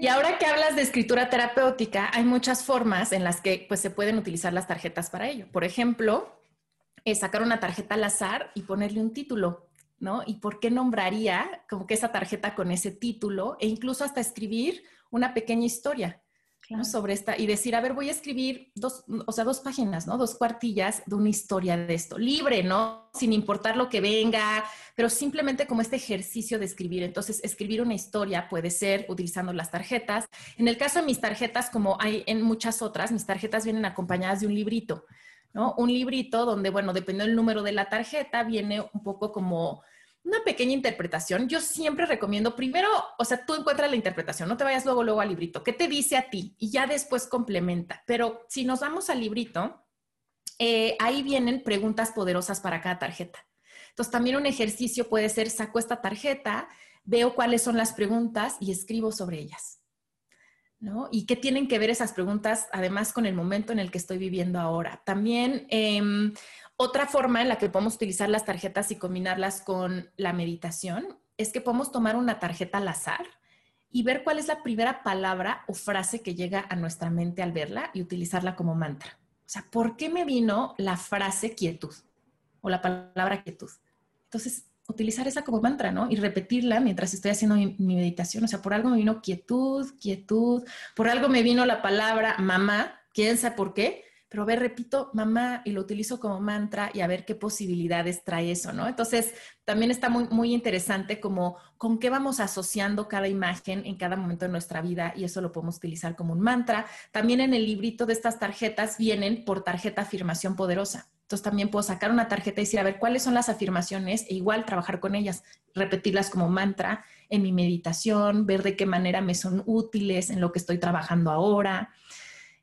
Y ahora que hablas de escritura terapéutica, hay muchas formas en las que pues, se pueden utilizar las tarjetas para ello. Por ejemplo, es sacar una tarjeta al azar y ponerle un título. ¿no? ¿Y por qué nombraría como que esa tarjeta con ese título e incluso hasta escribir una pequeña historia sobre esta y decir, a ver, voy a escribir dos, o sea, dos páginas, ¿no? Dos cuartillas de una historia de esto, libre, ¿no? Sin importar lo que venga, pero simplemente como este ejercicio de escribir. Entonces, escribir una historia puede ser utilizando las tarjetas. En el caso de mis tarjetas, como hay en muchas otras, mis tarjetas vienen acompañadas de un librito, ¿no? Un librito donde, bueno, dependiendo del número de la tarjeta, viene un poco como una pequeña interpretación. Yo siempre recomiendo, primero, o sea, tú encuentras la interpretación, no te vayas luego, luego al librito. ¿Qué te dice a ti? Y ya después complementa. Pero si nos vamos al librito, eh, ahí vienen preguntas poderosas para cada tarjeta. Entonces, también un ejercicio puede ser, saco esta tarjeta, veo cuáles son las preguntas y escribo sobre ellas. ¿No? ¿Y qué tienen que ver esas preguntas, además, con el momento en el que estoy viviendo ahora? También em, otra forma en la que podemos utilizar las tarjetas y combinarlas con la meditación es que podemos tomar una tarjeta al azar y ver cuál es la primera palabra o frase que llega a nuestra mente al verla y utilizarla como mantra. O sea, ¿por qué me vino la frase quietud o la palabra quietud? Entonces, utilizar esa como mantra, ¿no? Y repetirla mientras estoy haciendo mi, meditación. O sea, por algo me vino quietud, quietud, por algo me vino la palabra mamá, quién sabe por qué, pero a ver, repito mamá y lo utilizo como mantra y a ver qué posibilidades trae eso, ¿no? Entonces, también está muy, muy interesante como con qué vamos asociando cada imagen en cada momento de nuestra vida y eso lo podemos utilizar como un mantra. También en el librito de estas tarjetas vienen por tarjeta afirmación poderosa. Entonces también puedo sacar una tarjeta y decir, a ver, ¿cuáles son las afirmaciones? E igual trabajar con ellas, repetirlas como mantra en mi meditación, ver de qué manera me son útiles en lo que estoy trabajando ahora.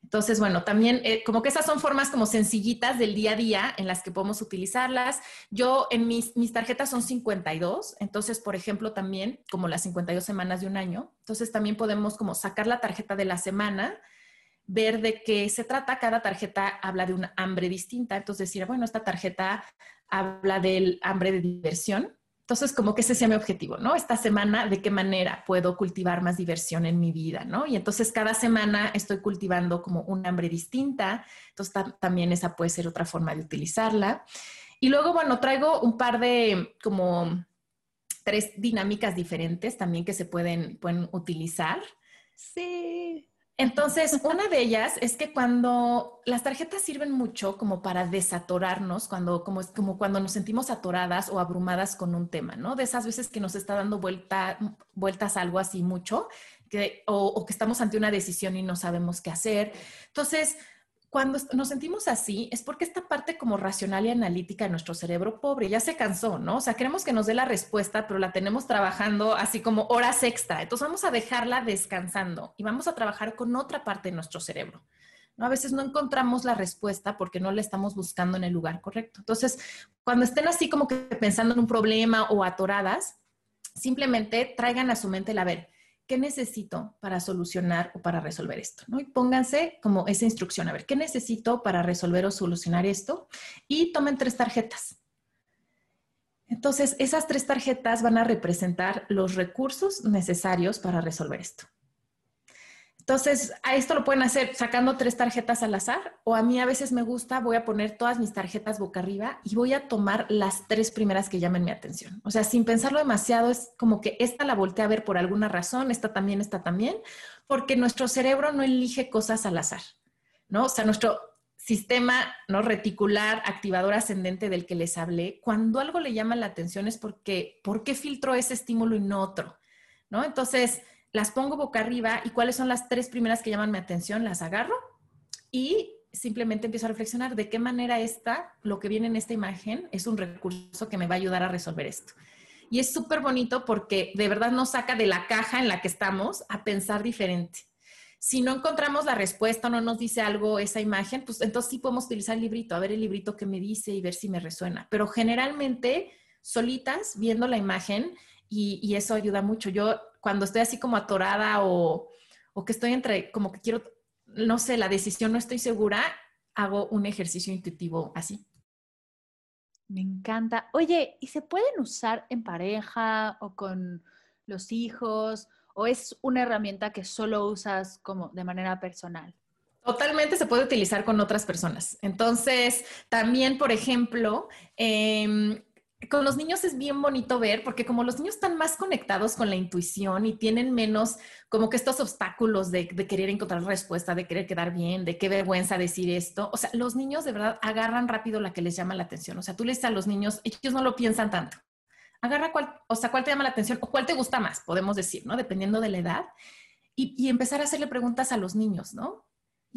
Entonces, bueno, también eh, como que esas son formas como sencillitas del día a día en las que podemos utilizarlas. Yo en mis, mis tarjetas son 52, entonces, por ejemplo, también como las 52 semanas de un año, entonces también podemos como sacar la tarjeta de la semana, ver de qué se trata. Cada tarjeta habla de un hambre distinta, entonces decir, bueno, esta tarjeta habla del hambre de diversión, entonces, como que ese sea mi objetivo, ¿no? Esta semana, ¿de qué manera puedo cultivar más diversión en mi vida, ¿no? Y entonces cada semana estoy cultivando como un hambre distinta, entonces también esa puede ser otra forma de utilizarla. Y luego, bueno, traigo un par de como tres dinámicas diferentes también que se pueden, pueden utilizar.
Sí.
Entonces, una de ellas es que cuando las tarjetas sirven mucho como para desatorarnos, cuando, como, como cuando nos sentimos atoradas o abrumadas con un tema, ¿no? De esas veces que nos está dando vuelta, vueltas algo así mucho, que, o, o que estamos ante una decisión y no sabemos qué hacer. Entonces, cuando nos sentimos así es porque esta parte como racional y analítica de nuestro cerebro pobre ya se cansó, ¿no? O sea, queremos que nos dé la respuesta, pero la tenemos trabajando así como horas extra. Entonces vamos a dejarla descansando y vamos a trabajar con otra parte de nuestro cerebro. A veces no encontramos la respuesta porque no la estamos buscando en el lugar correcto. Entonces, cuando estén así como que pensando en un problema o atoradas, simplemente traigan a su mente la ver ¿qué necesito para solucionar o para resolver esto? ¿no? Y pónganse como esa instrucción, a ver, ¿qué necesito para resolver o solucionar esto? Y tomen tres tarjetas. Entonces, esas tres tarjetas van a representar los recursos necesarios para resolver esto. Entonces, a esto lo pueden hacer sacando tres tarjetas al azar o a mí a veces me gusta, voy a poner todas mis tarjetas boca arriba y voy a tomar las tres primeras que llamen mi atención. O sea, sin pensarlo demasiado, es como que esta la volteé a ver por alguna razón, esta también, esta también, porque nuestro cerebro no elige cosas al azar, ¿no? O sea, nuestro sistema no reticular activador ascendente del que les hablé, cuando algo le llama la atención es porque, ¿por qué filtro ese estímulo y no otro? ¿No? Entonces, las pongo boca arriba y cuáles son las tres primeras que llaman mi atención, las agarro y simplemente empiezo a reflexionar de qué manera esta, lo que viene en esta imagen, es un recurso que me va a ayudar a resolver esto. Y es súper bonito porque de verdad nos saca de la caja en la que estamos a pensar diferente. Si no encontramos la respuesta no nos dice algo esa imagen, pues entonces sí podemos utilizar el librito, a ver el librito que me dice y ver si me resuena. Pero generalmente solitas, viendo la imagen, y, y eso ayuda mucho. Yo cuando estoy así como atorada o, que estoy entre, como que quiero, no sé, la decisión no estoy segura, hago un ejercicio intuitivo así.
Me encanta. Oye, ¿y se pueden usar en pareja o con los hijos? ¿O es una herramienta que solo usas como de manera personal?
Totalmente se puede utilizar con otras personas. Entonces, también, por ejemplo, eh, con los niños es bien bonito ver, porque como los niños están más conectados con la intuición y tienen menos como que estos obstáculos de, querer encontrar respuesta, de querer quedar bien, de qué vergüenza decir esto. O sea, los niños de verdad agarran rápido la que les llama la atención. O sea, tú les dices a los niños, ellos no lo piensan tanto. Agarra cuál, o sea, cuál te llama la atención o cuál te gusta más, podemos decir, ¿no? Dependiendo de la edad. Y, y empezar a hacerle preguntas a los niños, ¿no?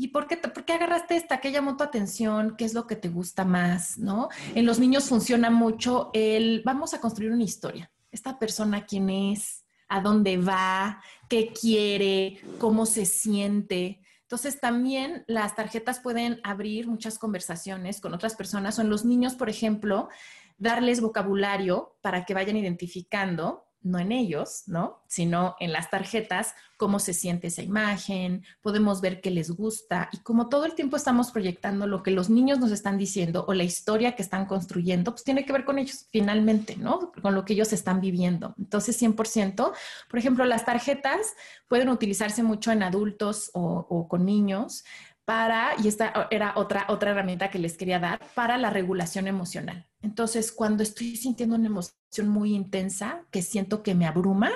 ¿Y por qué, por qué agarraste esta? ¿Qué llamó tu atención? ¿Qué es lo que te gusta más? ¿No? En los niños funciona mucho el, vamos a construir una historia. Esta persona, ¿quién es? ¿A dónde va? ¿Qué quiere? ¿Cómo se siente? Entonces, también las tarjetas pueden abrir muchas conversaciones con otras personas o en los niños, por ejemplo, darles vocabulario para que vayan identificando no en ellos, ¿no? Sino en las tarjetas, cómo se siente esa imagen, podemos ver qué les gusta y como todo el tiempo estamos proyectando lo que los niños nos están diciendo o la historia que están construyendo, pues tiene que ver con ellos finalmente, ¿no? Con lo que ellos están viviendo. Entonces, 100%, por ejemplo, las tarjetas pueden utilizarse mucho en adultos o, o con niños para, y esta era otra, otra herramienta que les quería dar, para la regulación emocional. Entonces, cuando estoy sintiendo una emoción muy intensa, que siento que me abruma,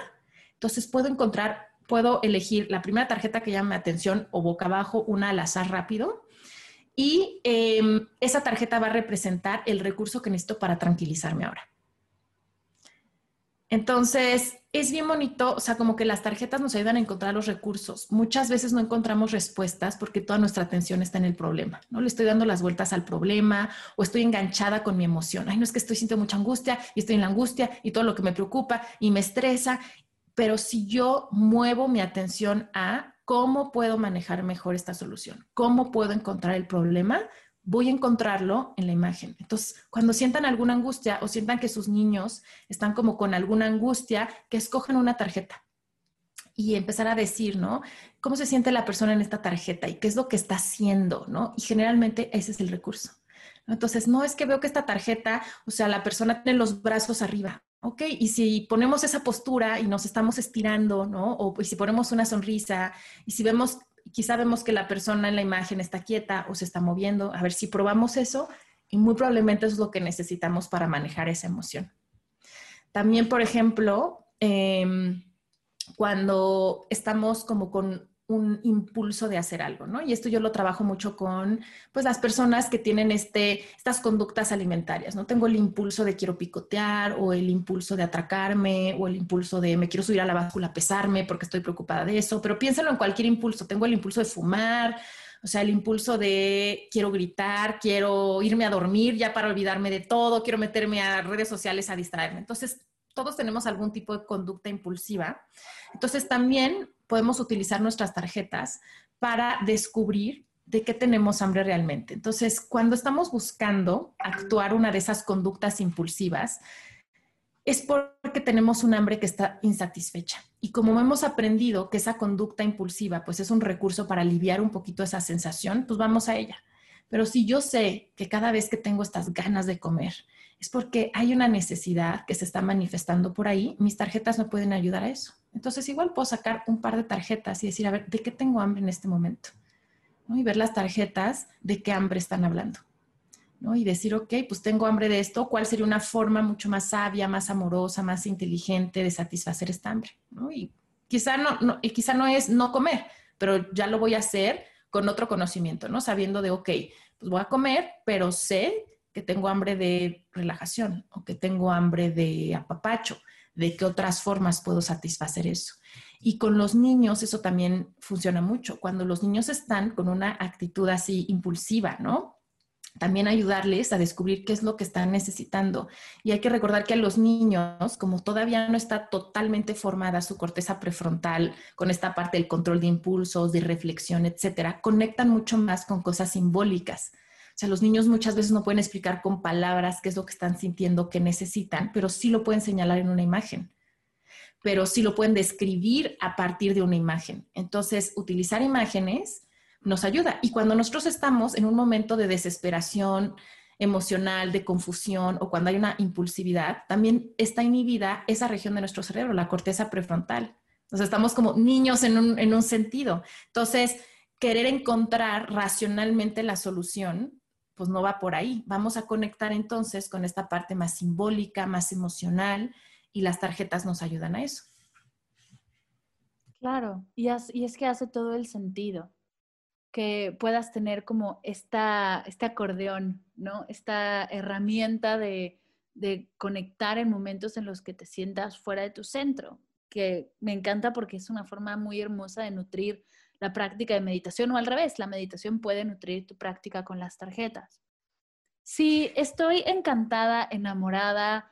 entonces puedo encontrar, puedo elegir la primera tarjeta que llame atención o boca abajo, una al azar rápido, y em, esa tarjeta va a representar el recurso que necesito para tranquilizarme ahora. Entonces, es bien bonito, o sea, como que las tarjetas nos ayudan a encontrar los recursos. Muchas veces no encontramos respuestas porque toda nuestra atención está en el problema, ¿no? Le estoy dando las vueltas al problema o estoy enganchada con mi emoción. Ay, no es que estoy sintiendo mucha angustia y estoy en la angustia y todo lo que me preocupa y me estresa. Pero si yo muevo mi atención a cómo puedo manejar mejor esta solución, cómo puedo encontrar el problema, voy a encontrarlo en la imagen. Entonces, cuando sientan alguna angustia o sientan que sus niños están como con alguna angustia, que escojan una tarjeta y empezar a decir, ¿no? ¿Cómo se siente la persona en esta tarjeta y qué es lo que está haciendo, ¿no? Y generalmente ese es el recurso. Entonces, no es que veo que esta tarjeta, o sea, la persona tiene los brazos arriba, ¿ok? Y si ponemos esa postura y nos estamos estirando, ¿no? O si ponemos una sonrisa y si vemos quizá vemos que la persona en la imagen está quieta o se está moviendo. A ver si probamos eso y muy probablemente eso es lo que necesitamos para manejar esa emoción. También, por ejemplo, em, cuando estamos como con un impulso de hacer algo, ¿no? Y esto yo lo trabajo mucho con, pues, las personas que tienen este, estas conductas alimentarias, ¿no? Tengo el impulso de quiero picotear o el impulso de atracarme o el impulso de me quiero subir a la báscula a pesarme porque estoy preocupada de eso, pero piénsalo en cualquier impulso. Tengo el impulso de fumar, o sea, el impulso de quiero gritar, quiero irme a dormir ya para olvidarme de todo, quiero meterme a redes sociales a distraerme. Entonces, todos tenemos algún tipo de conducta impulsiva. Entonces, también podemos utilizar nuestras tarjetas para descubrir de qué tenemos hambre realmente. Entonces, cuando estamos buscando actuar una de esas conductas impulsivas, es porque tenemos un hambre que está insatisfecha. Y como hemos aprendido que esa conducta impulsiva pues es un recurso para aliviar un poquito esa sensación, pues vamos a ella. Pero si yo sé que cada vez que tengo estas ganas de comer es porque hay una necesidad que se está manifestando por ahí, mis tarjetas me pueden ayudar a eso. Entonces igual puedo sacar un par de tarjetas y decir, a ver, ¿de qué tengo hambre en este momento? Y ver las tarjetas de qué hambre están hablando. ¿no? Y decir, ok, pues tengo hambre de esto, ¿cuál sería una forma mucho más sabia, más amorosa, más inteligente de satisfacer esta hambre? Y quizá no, y quizá no es no comer, pero ya lo voy a hacer con otro conocimiento, ¿no? Sabiendo de, ok, pues voy a comer, pero sé que tengo hambre de relajación o que tengo hambre de apapacho, de qué otras formas puedo satisfacer eso. Y con los niños eso también funciona mucho. Cuando los niños están con una actitud así impulsiva, ¿no? También ayudarles a descubrir qué es lo que están necesitando. Y hay que recordar que a los niños, como todavía no está totalmente formada su corteza prefrontal con esta parte del control de impulsos, de reflexión, etcétera, conectan mucho más con cosas simbólicas o sea, los niños muchas veces no pueden explicar con palabras qué es lo que están sintiendo, qué necesitan, pero sí lo pueden señalar en una imagen. Pero sí lo pueden describir a partir de una imagen. Entonces, utilizar imágenes nos ayuda. Y cuando nosotros estamos en un momento de desesperación emocional, de confusión o cuando hay una impulsividad, también está inhibida esa región de nuestro cerebro, la corteza prefrontal. Entonces, estamos como niños en un, en un sentido. Entonces, querer encontrar racionalmente la solución pues no va por ahí. Vamos a conectar entonces con esta parte más simbólica, más emocional, y las tarjetas nos ayudan a eso.
Claro, y, es que hace todo el sentido que puedas tener como esta, este acordeón, ¿no? Esta herramienta de, de conectar en momentos en los que te sientas fuera de tu centro, que me encanta porque es una forma muy hermosa de nutrir la práctica de meditación o al revés, la meditación puede nutrir tu práctica con las tarjetas. Si estoy encantada, enamorada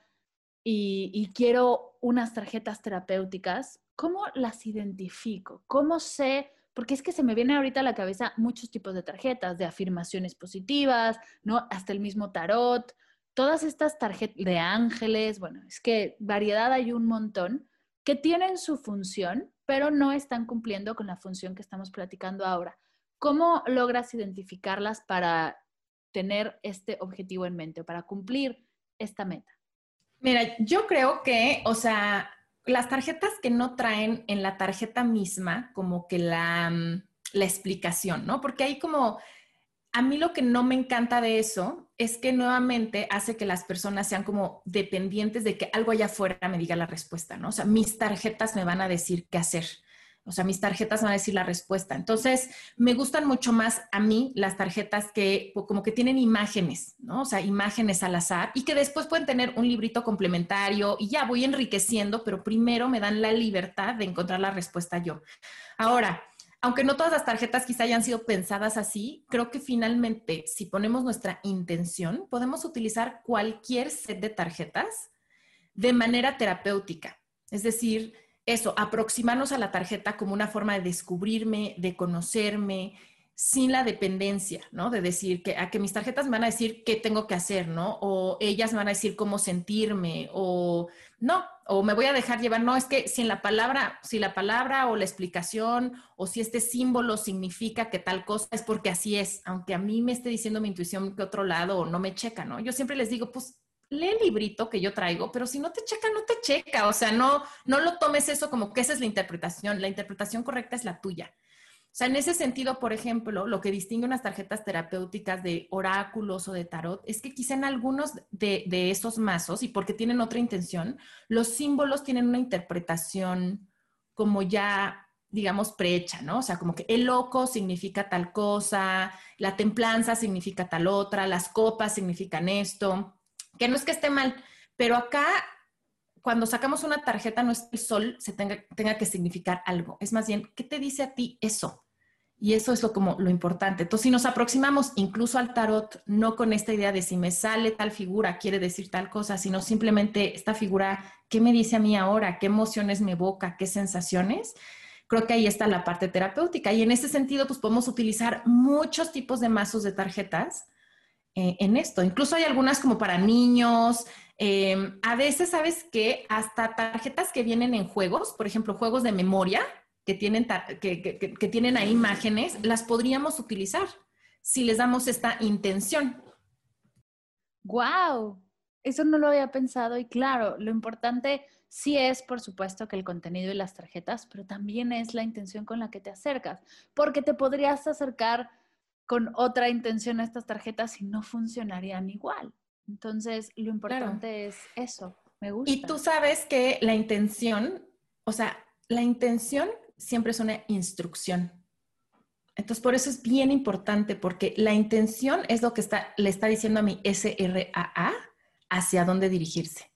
y, quiero unas tarjetas terapéuticas, ¿cómo las identifico? ¿Cómo sé? Porque es que se me viene ahorita a la cabeza muchos tipos de tarjetas, de afirmaciones positivas, ¿no? Hasta el mismo tarot, todas estas tarjetas de ángeles, bueno, es que variedad hay un montón que tienen su función, pero no están cumpliendo con la función que estamos platicando ahora. ¿Cómo logras identificarlas para tener este objetivo en mente o para cumplir esta meta?
Mira, yo creo que, o sea, las tarjetas que no traen en la tarjeta misma como que la, mm, la explicación, ¿no? Porque hay como a mí lo que no me encanta de eso es que nuevamente hace que las personas sean como dependientes de que algo allá afuera me diga la respuesta, ¿no? O sea, mis tarjetas me van a decir qué hacer. O sea, mis tarjetas van a decir la respuesta. Entonces, me gustan mucho más a mí las tarjetas que como que tienen imágenes, ¿no? O sea, imágenes al azar y que después pueden tener un librito complementario y ya voy enriqueciendo, pero primero me dan la libertad de encontrar la respuesta yo. Ahora, aunque no todas las tarjetas quizá hayan sido pensadas así, creo que finalmente si ponemos nuestra intención, podemos utilizar cualquier set de tarjetas de manera terapéutica. Es decir, eso, aproximarnos a la tarjeta como una forma de descubrirme, de conocerme, sin la dependencia, ¿no? De decir que a que mis tarjetas me van a decir qué tengo que hacer, ¿no? O ellas me van a decir cómo sentirme, o no, o me voy a dejar llevar, no, es que si en la palabra, si la palabra o la explicación, o si este símbolo significa que tal cosa, es porque así es, aunque a mí me esté diciendo mi intuición que otro lado o no me checa, ¿no? Yo siempre les digo, pues lee el librito que yo traigo, pero si no te checa, no te checa, o sea, no, no lo tomes eso como que esa es la interpretación, la interpretación correcta es la tuya. O sea, en ese sentido, por ejemplo, lo que distingue unas tarjetas terapéuticas de oráculos o de tarot es que quizá en algunos de, esos mazos, y porque tienen otra intención, los símbolos tienen una interpretación como ya digamos, prehecha, ¿no? O sea, como que el loco significa tal cosa, la templanza significa tal otra, las copas significan esto, que no es que esté mal, pero acá, cuando sacamos una tarjeta, no es que el sol se tenga, tenga que significar algo, es más bien, ¿qué te dice a ti eso? Y eso es lo, como, lo importante. Entonces, si nos aproximamos incluso al tarot, no con esta idea de si me sale tal figura, quiere decir tal cosa, sino simplemente esta figura, ¿qué me dice a mí ahora? ¿Qué emociones me evoca? ¿Qué sensaciones? Creo que ahí está la parte terapéutica. Y en ese sentido, pues podemos utilizar muchos tipos de mazos de tarjetas eh, en esto. Incluso hay algunas como para niños. Eh, a veces, ¿sabes que Hasta tarjetas que vienen en juegos, por ejemplo, juegos de memoria, que tienen, que, tienen ahí imágenes, las podríamos utilizar si les damos esta intención.
¡Wow! Eso no lo había pensado y claro, lo importante sí es, por supuesto, que el contenido y las tarjetas, pero también es la intención con la que te acercas, porque te podrías acercar con otra intención a estas tarjetas y no funcionarían igual. Entonces, lo importante es eso, me gusta.
Y tú sabes que la intención, o sea, la intención siempre es una instrucción. Entonces, por eso es bien importante, porque la intención es lo que está, le está diciendo a mi SRAA hacia dónde dirigirse.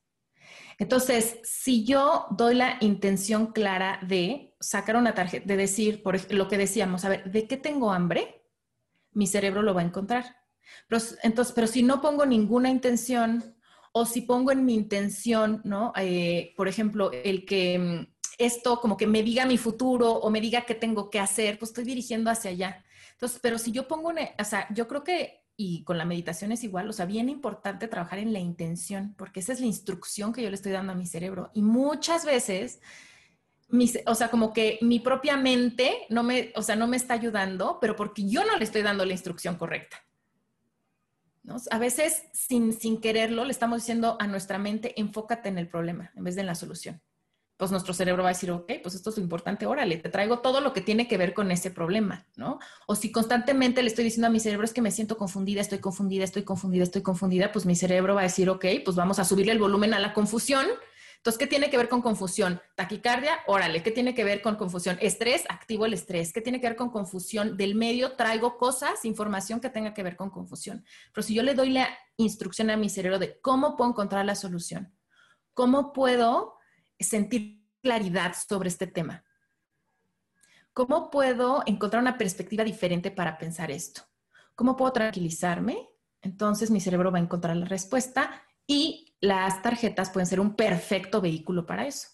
Entonces, si yo doy la intención clara de sacar una tarjeta, de decir, por lo que decíamos, a ver, ¿de qué tengo hambre? Mi cerebro lo va a encontrar. Entonces, pero si no pongo ninguna intención, o si pongo en mi intención, ¿no? Eh, por ejemplo, el que mm, esto como que me diga mi futuro o me diga qué tengo que hacer, pues estoy dirigiendo hacia allá. Entonces, pero si yo pongo, una, o sea, yo creo que, y con la meditación es igual, o sea, bien importante trabajar en la intención, porque esa es la instrucción que yo le estoy dando a mi cerebro. Y muchas veces, o sea, como que mi propia mente no me, o sea, no me está ayudando, pero porque yo no le estoy dando la instrucción correcta. A veces, sin, sin quererlo, le estamos diciendo a nuestra mente, enfócate en el problema en vez de en la solución pues nuestro cerebro va a decir, ok, pues esto es lo importante, órale, te traigo todo lo que tiene que ver con ese problema, ¿no? O si constantemente le estoy diciendo a mi cerebro es que me siento confundida, estoy confundida, estoy confundida, estoy confundida, pues mi cerebro va a decir, ok, pues vamos a subirle el volumen a la confusión. Entonces, ¿qué tiene que ver con confusión? Taquicardia, órale, ¿qué tiene que ver con confusión? Estrés, activo el estrés. ¿Qué tiene que ver con confusión? Del medio traigo cosas, información que tenga que ver con confusión. Pero si yo le doy la instrucción a mi cerebro de cómo puedo encontrar la solución, cómo puedo sentir claridad sobre este tema. ¿cómo puedo encontrar una perspectiva diferente para pensar esto? ¿Cómo puedo tranquilizarme? Entonces mi cerebro va a encontrar la respuesta y las tarjetas pueden ser un perfecto vehículo para eso.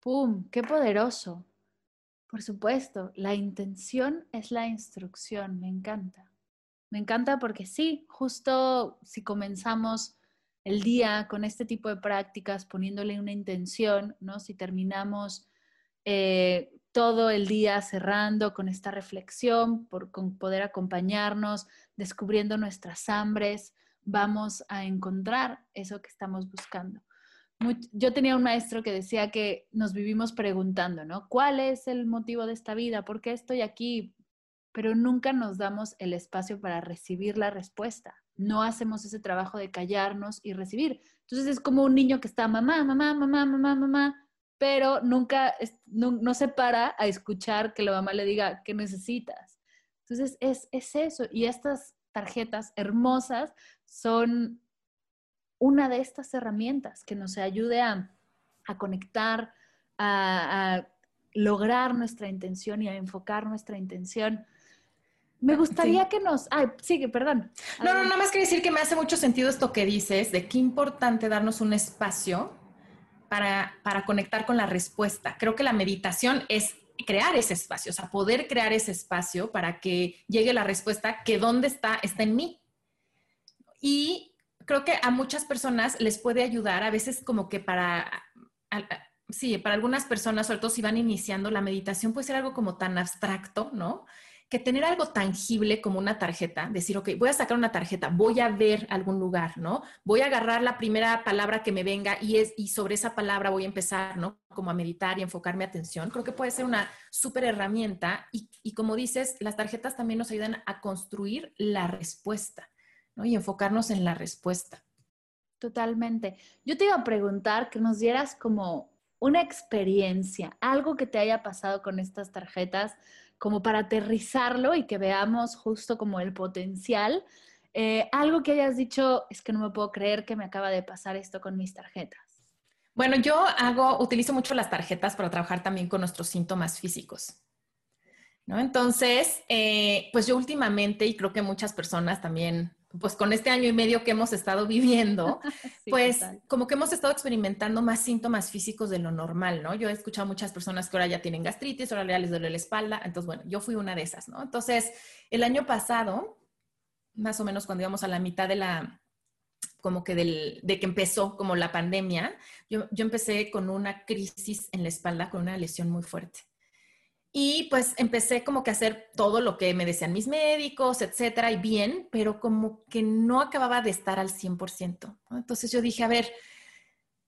¡Pum! ¡Qué poderoso! Por supuesto, la intención es la instrucción, me encanta. Me encanta porque sí, justo si comenzamos el día con este tipo de prácticas, poniéndole una intención, ¿no? Si terminamos eh, todo el día cerrando con esta reflexión, por, con poder acompañarnos, descubriendo nuestras hambres, vamos a encontrar eso que estamos buscando. yo tenía un maestro que decía que nos vivimos preguntando, ¿no? ¿Cuál es el motivo de esta vida? ¿Por qué estoy aquí? Pero nunca nos damos el espacio para recibir la respuesta no hacemos ese trabajo de callarnos y recibir. Entonces es como un niño que está mamá, mamá, mamá, mamá, mamá, pero nunca no, se para a escuchar que la mamá le diga qué necesitas. Entonces es, eso. Y estas tarjetas hermosas son una de estas herramientas que nos ayude a, conectar, a, a lograr nuestra intención y a enfocar nuestra intención me gustaría que nos... Ay, sigue, perdón.
No, no, nada más quiero decir que me hace mucho sentido esto que dices, de qué importante darnos un espacio para, para conectar con la respuesta. Creo que la meditación es crear ese espacio, o sea, poder crear ese espacio para que llegue la respuesta que dónde está, está en mí. Y creo que a muchas personas les puede ayudar, a veces como que para, sí, para algunas personas, sobre todo si van iniciando, la meditación puede ser algo como tan abstracto, ¿no? Que tener algo tangible como una tarjeta, decir, ok, voy a sacar una tarjeta, voy a ver algún lugar, ¿no? Voy a agarrar la primera palabra que me venga y, es, y sobre esa palabra voy a empezar, ¿no? Como a meditar y enfocar mi atención. Creo que puede ser una súper herramienta y, y como dices, las tarjetas también nos ayudan a construir la respuesta, ¿no? Y enfocarnos en la respuesta.
Totalmente. Yo te iba a preguntar que nos dieras como una experiencia, algo que te haya pasado con estas tarjetas como para aterrizarlo y que veamos justo como el potencial. Eh, algo que hayas dicho es que no me puedo creer que me acaba de pasar esto con mis tarjetas.
Bueno, yo hago, utilizo mucho las tarjetas para trabajar también con nuestros síntomas físicos. ¿no? Entonces, eh, pues yo últimamente, y creo que muchas personas también pues con este año y medio que hemos estado viviendo, pues como que hemos estado experimentando más síntomas físicos de lo normal, ¿no? Yo he escuchado muchas personas que ahora ya tienen gastritis, ahora ya les duele la espalda, entonces bueno, yo fui una de esas, ¿no? Entonces, el año pasado, más o menos cuando íbamos a la mitad de la, como que del, de que empezó como la pandemia, yo, yo empecé con una crisis en la espalda, con una lesión muy fuerte. Y pues empecé como que a hacer todo lo que me decían mis médicos, etcétera, y bien, pero como que no acababa de estar al 100%. Entonces yo dije, a ver,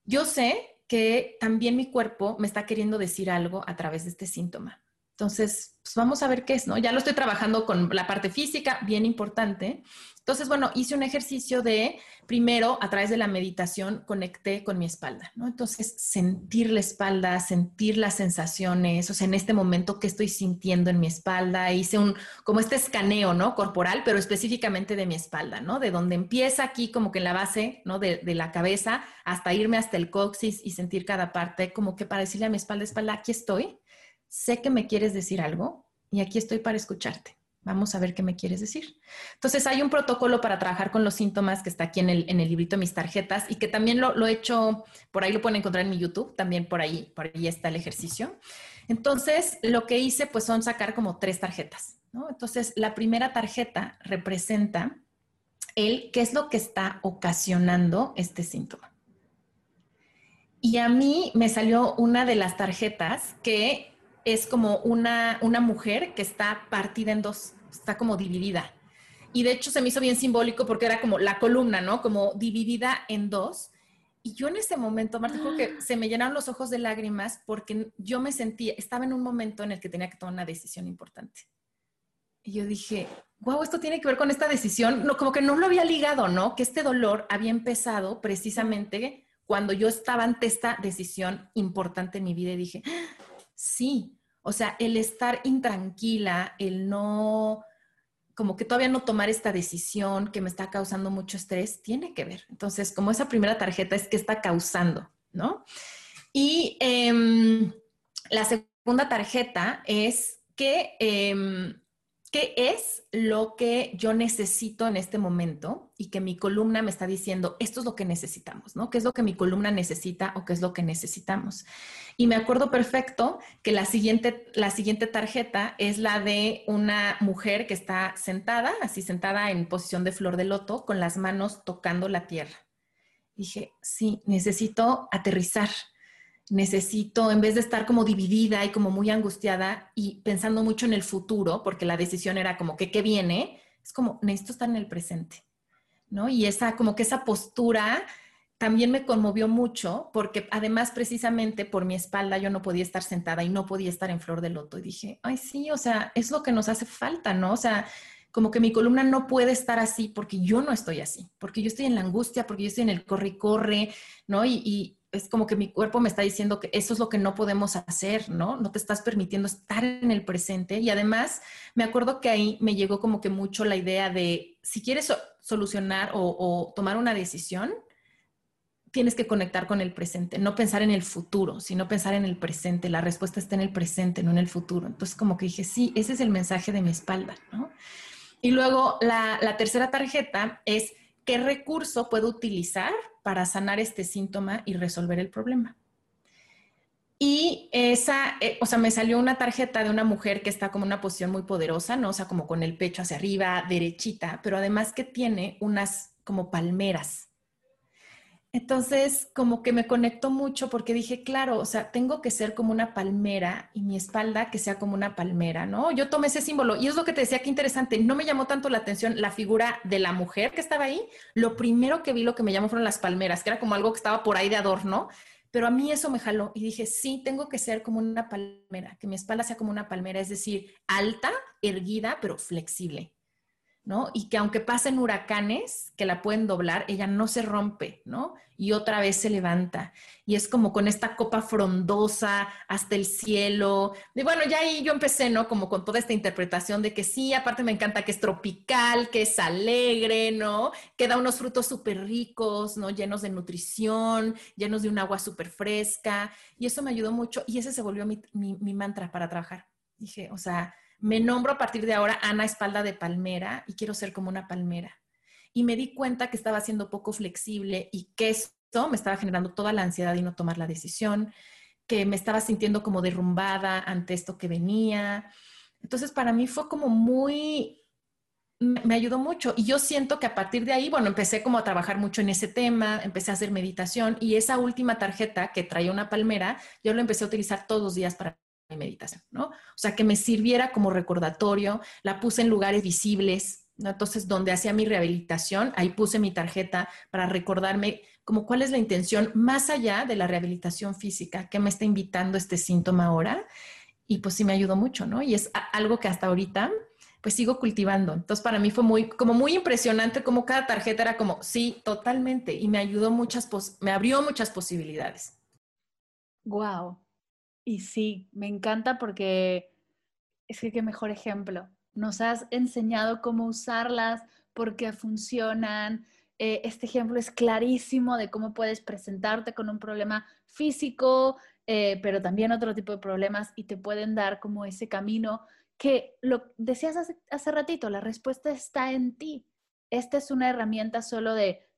yo sé que también mi cuerpo me está queriendo decir algo a través de este síntoma. Entonces, pues vamos a ver qué es, ¿no? Ya lo estoy trabajando con la parte física, bien importante. Entonces, bueno, hice un ejercicio de, primero, a través de la meditación, conecté con mi espalda, ¿no? Entonces, sentir la espalda, sentir las sensaciones, o sea, en este momento, ¿qué estoy sintiendo en mi espalda? Hice un, como este escaneo, ¿no? Corporal, pero específicamente de mi espalda, ¿no? De donde empieza aquí, como que en la base, ¿no? De, de la cabeza, hasta irme hasta el coxis y sentir cada parte, como que para decirle a mi espalda, espalda, aquí estoy sé que me quieres decir algo y aquí estoy para escucharte. Vamos a ver qué me quieres decir. Entonces, hay un protocolo para trabajar con los síntomas que está aquí en el, en el librito de mis tarjetas y que también lo, he hecho, por ahí lo pueden encontrar en mi YouTube, también por ahí, por ahí está el ejercicio. Entonces, lo que hice, pues son sacar como tres tarjetas, Entonces, la primera tarjeta representa el qué es lo que está ocasionando este síntoma. Y a mí me salió una de las tarjetas que es como una, una mujer que está partida en dos, está como dividida. Y de hecho se me hizo bien simbólico porque era como la columna, ¿no? Como dividida en dos. Y yo en ese momento, Marta, creo que se me llenaron los ojos de lágrimas porque yo me sentía, estaba en un momento en el que tenía que tomar una decisión importante. Y yo dije, wow, esto tiene que ver con esta decisión. No, como que no lo había ligado, ¿no? Que este dolor había empezado precisamente cuando yo estaba ante esta decisión importante en mi vida y dije, Sí, o sea, el estar intranquila, el no, como que todavía no tomar esta decisión que me está causando mucho estrés, tiene que ver. Entonces, como esa primera tarjeta es que está causando, ¿no? Y em, la segunda tarjeta es que em, qué es lo que yo necesito en este momento y que mi columna me está diciendo, esto es lo que necesitamos, ¿no? ¿Qué es lo que mi columna necesita o qué es lo que necesitamos? Y me acuerdo perfecto que la siguiente, la siguiente tarjeta es la de una mujer que está sentada, así sentada en posición de flor de loto, con las manos tocando la tierra. Dije, sí, necesito aterrizar necesito, en vez de estar como dividida y como muy angustiada y pensando mucho en el futuro, porque la decisión era como que qué viene, es como necesito estar en el presente, ¿no? Y esa, como que esa postura también me conmovió mucho, porque además precisamente por mi espalda yo no podía estar sentada y no podía estar en flor de loto. Y dije, ay, sí, o sea, es lo que nos hace falta, ¿no? O sea, como que mi columna no puede estar así porque yo no estoy así, porque yo estoy en la angustia, porque yo estoy en el corre y corre, ¿no? y, es como que mi cuerpo me está diciendo que eso es lo que no podemos hacer, ¿no? No te estás permitiendo estar en el presente. Y además, me acuerdo que ahí me llegó como que mucho la idea de, si quieres solucionar o, tomar una decisión, tienes que conectar con el presente, no pensar en el futuro, sino pensar en el presente. La respuesta está en el presente, no en el futuro. Entonces, como que dije, sí, ese es el mensaje de mi espalda, ¿no? Y luego la, tercera tarjeta es qué recurso puedo utilizar para sanar este síntoma y resolver el problema. Y esa, eh, o sea, me salió una tarjeta de una mujer que está como en una posición muy poderosa, ¿no? O sea, como con el pecho hacia arriba, derechita, pero además que tiene unas como palmeras entonces, como que me conectó mucho porque dije, claro, o sea, tengo que ser como una palmera y mi espalda que sea como una palmera, ¿no? Yo tomé ese símbolo y es lo que te decía, qué interesante, no me llamó tanto la atención la figura de la mujer que estaba ahí, lo primero que vi, lo que me llamó fueron las palmeras, que era como algo que estaba por ahí de adorno, pero a mí eso me jaló y dije, sí, tengo que ser como una palmera, que mi espalda sea como una palmera, es decir, alta, erguida, pero flexible. ¿No? Y que aunque pasen huracanes que la pueden doblar, ella no se rompe, ¿no? Y otra vez se levanta. Y es como con esta copa frondosa hasta el cielo. Y bueno, ya ahí yo empecé, ¿no? Como con toda esta interpretación de que sí, aparte me encanta que es tropical, que es alegre, ¿no? Que da unos frutos súper ricos, ¿no? Llenos de nutrición, llenos de un agua súper fresca. Y eso me ayudó mucho. Y ese se volvió mi, mi mantra para trabajar. Dije, o sea, me nombro a partir de ahora Ana Espalda de Palmera y quiero ser como una palmera. Y me di cuenta que estaba siendo poco flexible y que esto me estaba generando toda la ansiedad y no tomar la decisión, que me estaba sintiendo como derrumbada ante esto que venía. Entonces, para mí fue como muy, me ayudó mucho. Y yo siento que a partir de ahí, bueno, empecé como a trabajar mucho en ese tema, empecé a hacer meditación y esa última tarjeta que traía una palmera, yo lo empecé a utilizar todos los días para meditación, ¿no? O sea, que me sirviera como recordatorio, la puse en lugares visibles, ¿no? Entonces, donde hacía mi rehabilitación, ahí puse mi tarjeta para recordarme como cuál es la intención más allá de la rehabilitación física, que me está invitando este síntoma ahora. Y pues sí me ayudó mucho, ¿no? Y es algo que hasta ahorita pues sigo cultivando. Entonces para mí fue muy, como muy impresionante como cada tarjeta era como, sí, totalmente. Y me ayudó muchas, me abrió muchas posibilidades.
Wow. Y sí, me encanta porque es que qué mejor ejemplo. Nos has enseñado cómo usarlas, por qué funcionan. Eh, este ejemplo es clarísimo de cómo puedes presentarte con un problema físico, eh, pero también otro tipo de problemas y te pueden dar como ese camino que lo decías hace, hace ratito, la respuesta está en ti. Esta es una herramienta solo de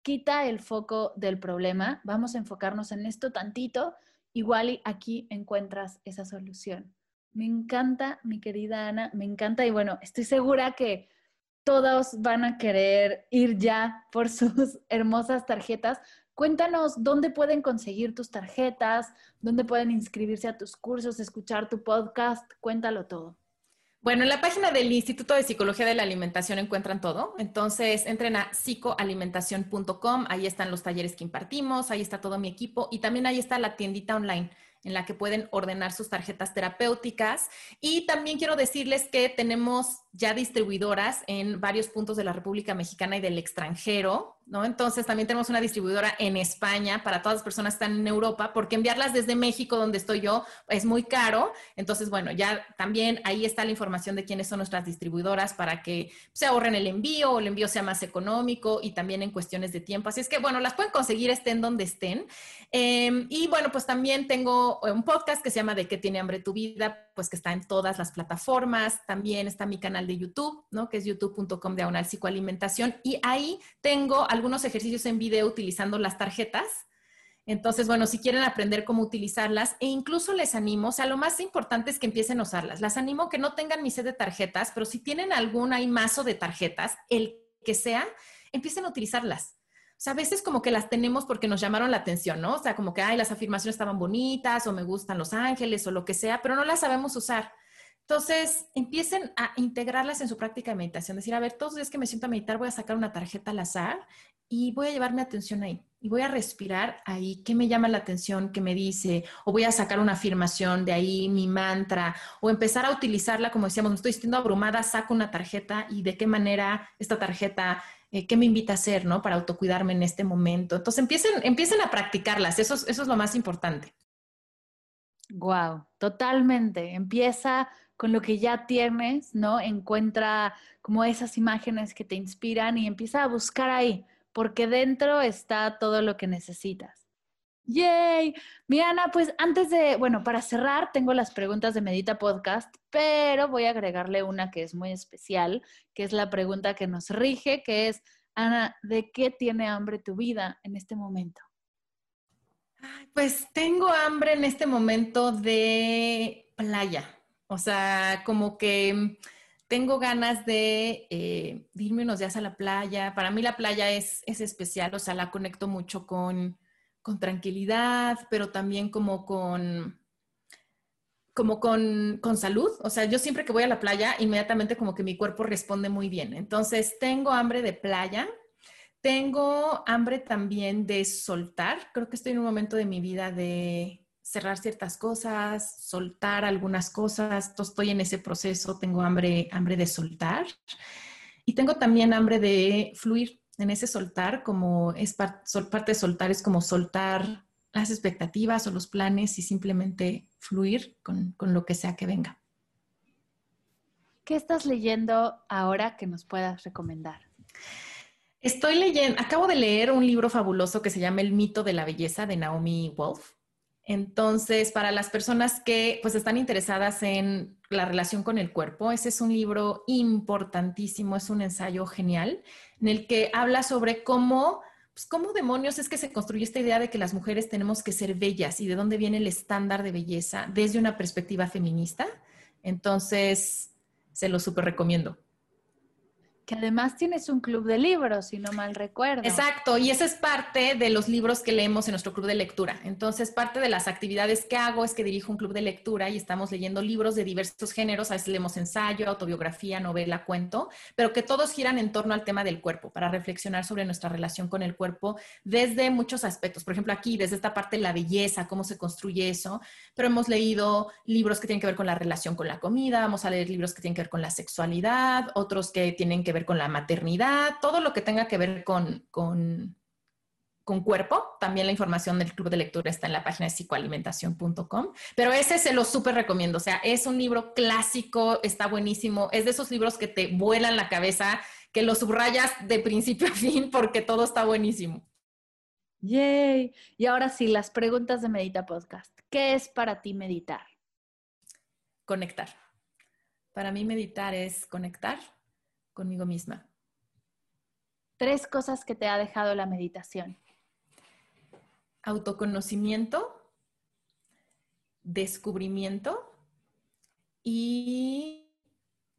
quita el foco del problema, vamos a enfocarnos en esto tantito igual aquí encuentras esa solución. Me encanta, mi querida Ana, me encanta y bueno, estoy segura que todos van a querer ir ya por sus hermosas tarjetas. Cuéntanos dónde pueden conseguir tus tarjetas, dónde pueden inscribirse a tus cursos, escuchar tu podcast, cuéntalo todo.
Bueno, en la página del Instituto de Psicología de la Alimentación encuentran todo. Entonces, entren a psicoalimentación.com, ahí están los talleres que impartimos, ahí está todo mi equipo y también ahí está la tiendita online en la que pueden ordenar sus tarjetas terapéuticas. Y también quiero decirles que tenemos ya distribuidoras en varios puntos de la República Mexicana y del extranjero. ¿No? Entonces también tenemos una distribuidora en España para todas las personas que están en Europa, porque enviarlas desde México, donde estoy yo, es muy caro. Entonces, bueno, ya también ahí está la información de quiénes son nuestras distribuidoras para que se ahorren el envío o el envío sea más económico y también en cuestiones de tiempo. Así es que, bueno, las pueden conseguir estén donde estén. Em, y bueno, pues también tengo un podcast que se llama De qué tiene hambre tu vida, pues que está en todas las plataformas. También está mi canal de YouTube, ¿no? Que es youtube.com diagonal psicoalimentación. Y ahí tengo algunos ejercicios en video utilizando las tarjetas. Entonces, bueno, si quieren aprender cómo utilizarlas, e incluso les animo, o sea, lo más importante es que empiecen a usarlas. Las animo que no tengan mi set de tarjetas, pero si tienen algún hay mazo de tarjetas, el que sea, empiecen a utilizarlas. Sea, a veces como que las tenemos porque nos llamaron la atención, ¿no? O sea, como que, ay, las afirmaciones estaban bonitas o me gustan los ángeles o lo que sea, pero no las sabemos usar. Entonces, empiecen a integrarlas en su práctica de meditación. Decir, a ver, todos los días que me siento a meditar, voy a sacar una tarjeta al azar y voy a llevar mi atención ahí. Y voy a respirar ahí. ¿Qué me llama la atención? ¿Qué me dice? O voy a sacar una afirmación de ahí, mi mantra. O empezar a utilizarla, como decíamos, me estoy sintiendo abrumada, saco una tarjeta y de qué manera esta tarjeta eh, qué me invita a hacer, ¿no? Para autocuidarme en este momento. Entonces empiecen, empiecen a practicarlas, eso, eso es lo más importante.
Wow, totalmente. Empieza con lo que ya tienes, ¿no? Encuentra como esas imágenes que te inspiran y empieza a buscar ahí, porque dentro está todo lo que necesitas. ¡Yay! Mi Ana, pues antes de, bueno, para cerrar, tengo las preguntas de Medita Podcast, pero voy a agregarle una que es muy especial, que es la pregunta que nos rige, que es, Ana, ¿de qué tiene hambre tu vida en este momento?
Pues tengo hambre en este momento de playa. O sea, como que tengo ganas de, eh, irme unos días a la playa. Para mí la playa es, es especial, o sea, la conecto mucho con, con tranquilidad, pero también como con como con, con, salud. O sea, yo siempre que voy a la playa, inmediatamente como que mi cuerpo responde muy bien. Entonces, tengo hambre de playa, tengo hambre también de soltar. Creo que estoy en un momento de mi vida de cerrar ciertas cosas, soltar algunas cosas. Estoy en ese proceso, tengo hambre, hambre de soltar. Y tengo también hambre de fluir en ese soltar, como es parte de soltar, es como soltar las expectativas o los planes y simplemente fluir con, con lo que sea que venga.
¿Qué estás leyendo ahora que nos puedas recomendar?
Estoy leyendo, acabo de leer un libro fabuloso que se llama El mito de la belleza de Naomi Wolf. Entonces, para las personas que pues están interesadas en la relación con el cuerpo, ese es un libro importantísimo, es un ensayo genial en el que habla sobre cómo, pues cómo demonios es que se construye esta idea de que las mujeres tenemos que ser bellas y de dónde viene el estándar de belleza desde una perspectiva feminista. Entonces, se lo súper recomiendo
además tienes un club de libros, si no mal recuerdo.
Exacto, y esa es parte de los libros que leemos en nuestro club de lectura. Entonces, parte de las actividades que hago es que dirijo un club de lectura y estamos leyendo libros de diversos géneros, a veces leemos ensayo, autobiografía, novela, cuento, pero que todos giran en torno al tema del cuerpo, para reflexionar sobre nuestra relación con el cuerpo desde muchos aspectos. Por ejemplo, aquí, desde esta parte de la belleza, cómo se construye eso, pero hemos leído libros que tienen que ver con la relación con la comida, vamos a leer libros que tienen que ver con la sexualidad, otros que tienen que ver con la maternidad, todo lo que tenga que ver con, con, con cuerpo. También la información del club de lectura está en la página de psicoalimentación.com. Pero ese se lo súper recomiendo. O sea, es un libro clásico, está buenísimo. Es de esos libros que te vuelan la cabeza, que lo subrayas de principio a fin porque todo está buenísimo.
Yay. Y ahora sí, las preguntas de Medita Podcast. ¿Qué es para ti meditar?
Conectar. Para mí meditar es conectar conmigo misma.
Tres cosas que te ha dejado la meditación.
Autoconocimiento, descubrimiento y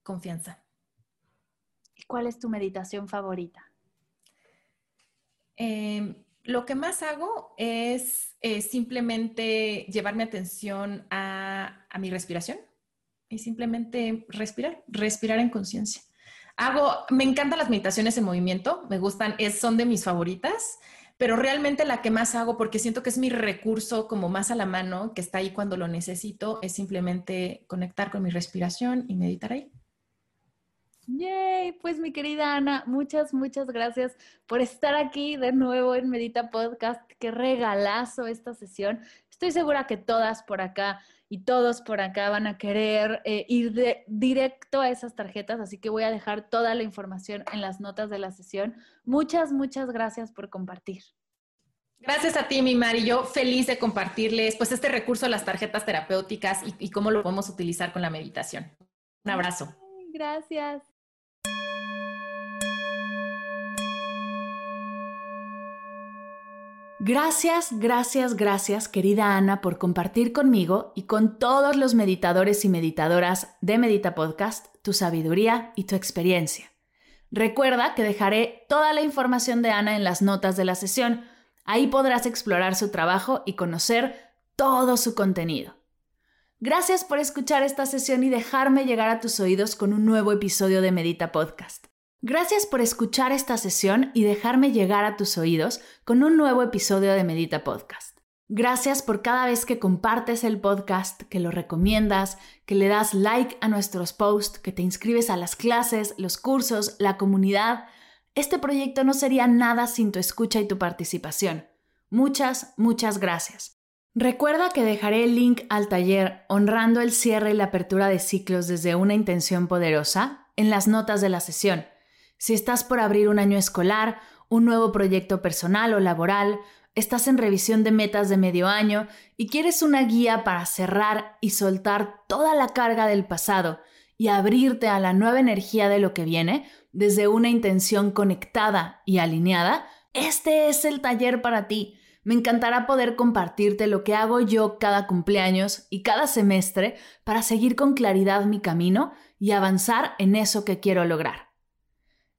confianza.
¿Y cuál es tu meditación favorita?
Em, lo que más hago es eh, simplemente llevar mi atención a, a mi respiración y simplemente respirar, respirar en conciencia. Hago, me encantan las meditaciones en movimiento, me gustan, es, son de mis favoritas, pero realmente la que más hago, porque siento que es mi recurso como más a la mano, que está ahí cuando lo necesito, es simplemente conectar con mi respiración y meditar ahí.
Yay, pues mi querida Ana, muchas, muchas gracias por estar aquí de nuevo en Medita Podcast. Qué regalazo esta sesión. Estoy segura que todas por acá y todos por acá van a querer eh, ir de, directo a esas tarjetas, así que voy a dejar toda la información en las notas de la sesión. Muchas, muchas gracias por compartir.
Gracias a ti, mi Mari. Yo feliz de compartirles pues este recurso, las tarjetas terapéuticas y, y cómo lo podemos utilizar con la meditación. Un abrazo.
Gracias. Gracias, gracias, gracias, querida Ana, por compartir conmigo y con todos los meditadores y meditadoras de Medita Podcast tu sabiduría y tu experiencia. Recuerda que dejaré toda la información de Ana en las notas de la sesión. Ahí podrás explorar su trabajo y conocer todo su contenido. Gracias por escuchar esta sesión y dejarme llegar a tus oídos con un nuevo episodio de Medita Podcast. Gracias por escuchar esta sesión y dejarme llegar a tus oídos con un nuevo episodio de Medita Podcast. Gracias por cada vez que compartes el podcast, que lo recomiendas, que le das like a nuestros posts, que te inscribes a las clases, los cursos, la comunidad. Este proyecto no sería nada sin tu escucha y tu participación. Muchas, muchas gracias. Recuerda que dejaré el link al taller Honrando el cierre y la apertura de ciclos desde una intención poderosa en las notas de la sesión si estás por abrir un año escolar, un nuevo proyecto personal o laboral, estás en revisión de metas de medio año y quieres una guía para cerrar y soltar toda la carga del pasado y abrirte a la nueva energía de lo que viene desde una intención conectada y alineada, este es el taller para ti. Me encantará poder compartirte lo que hago yo cada cumpleaños y cada semestre para seguir con claridad mi camino y avanzar en eso que quiero lograr.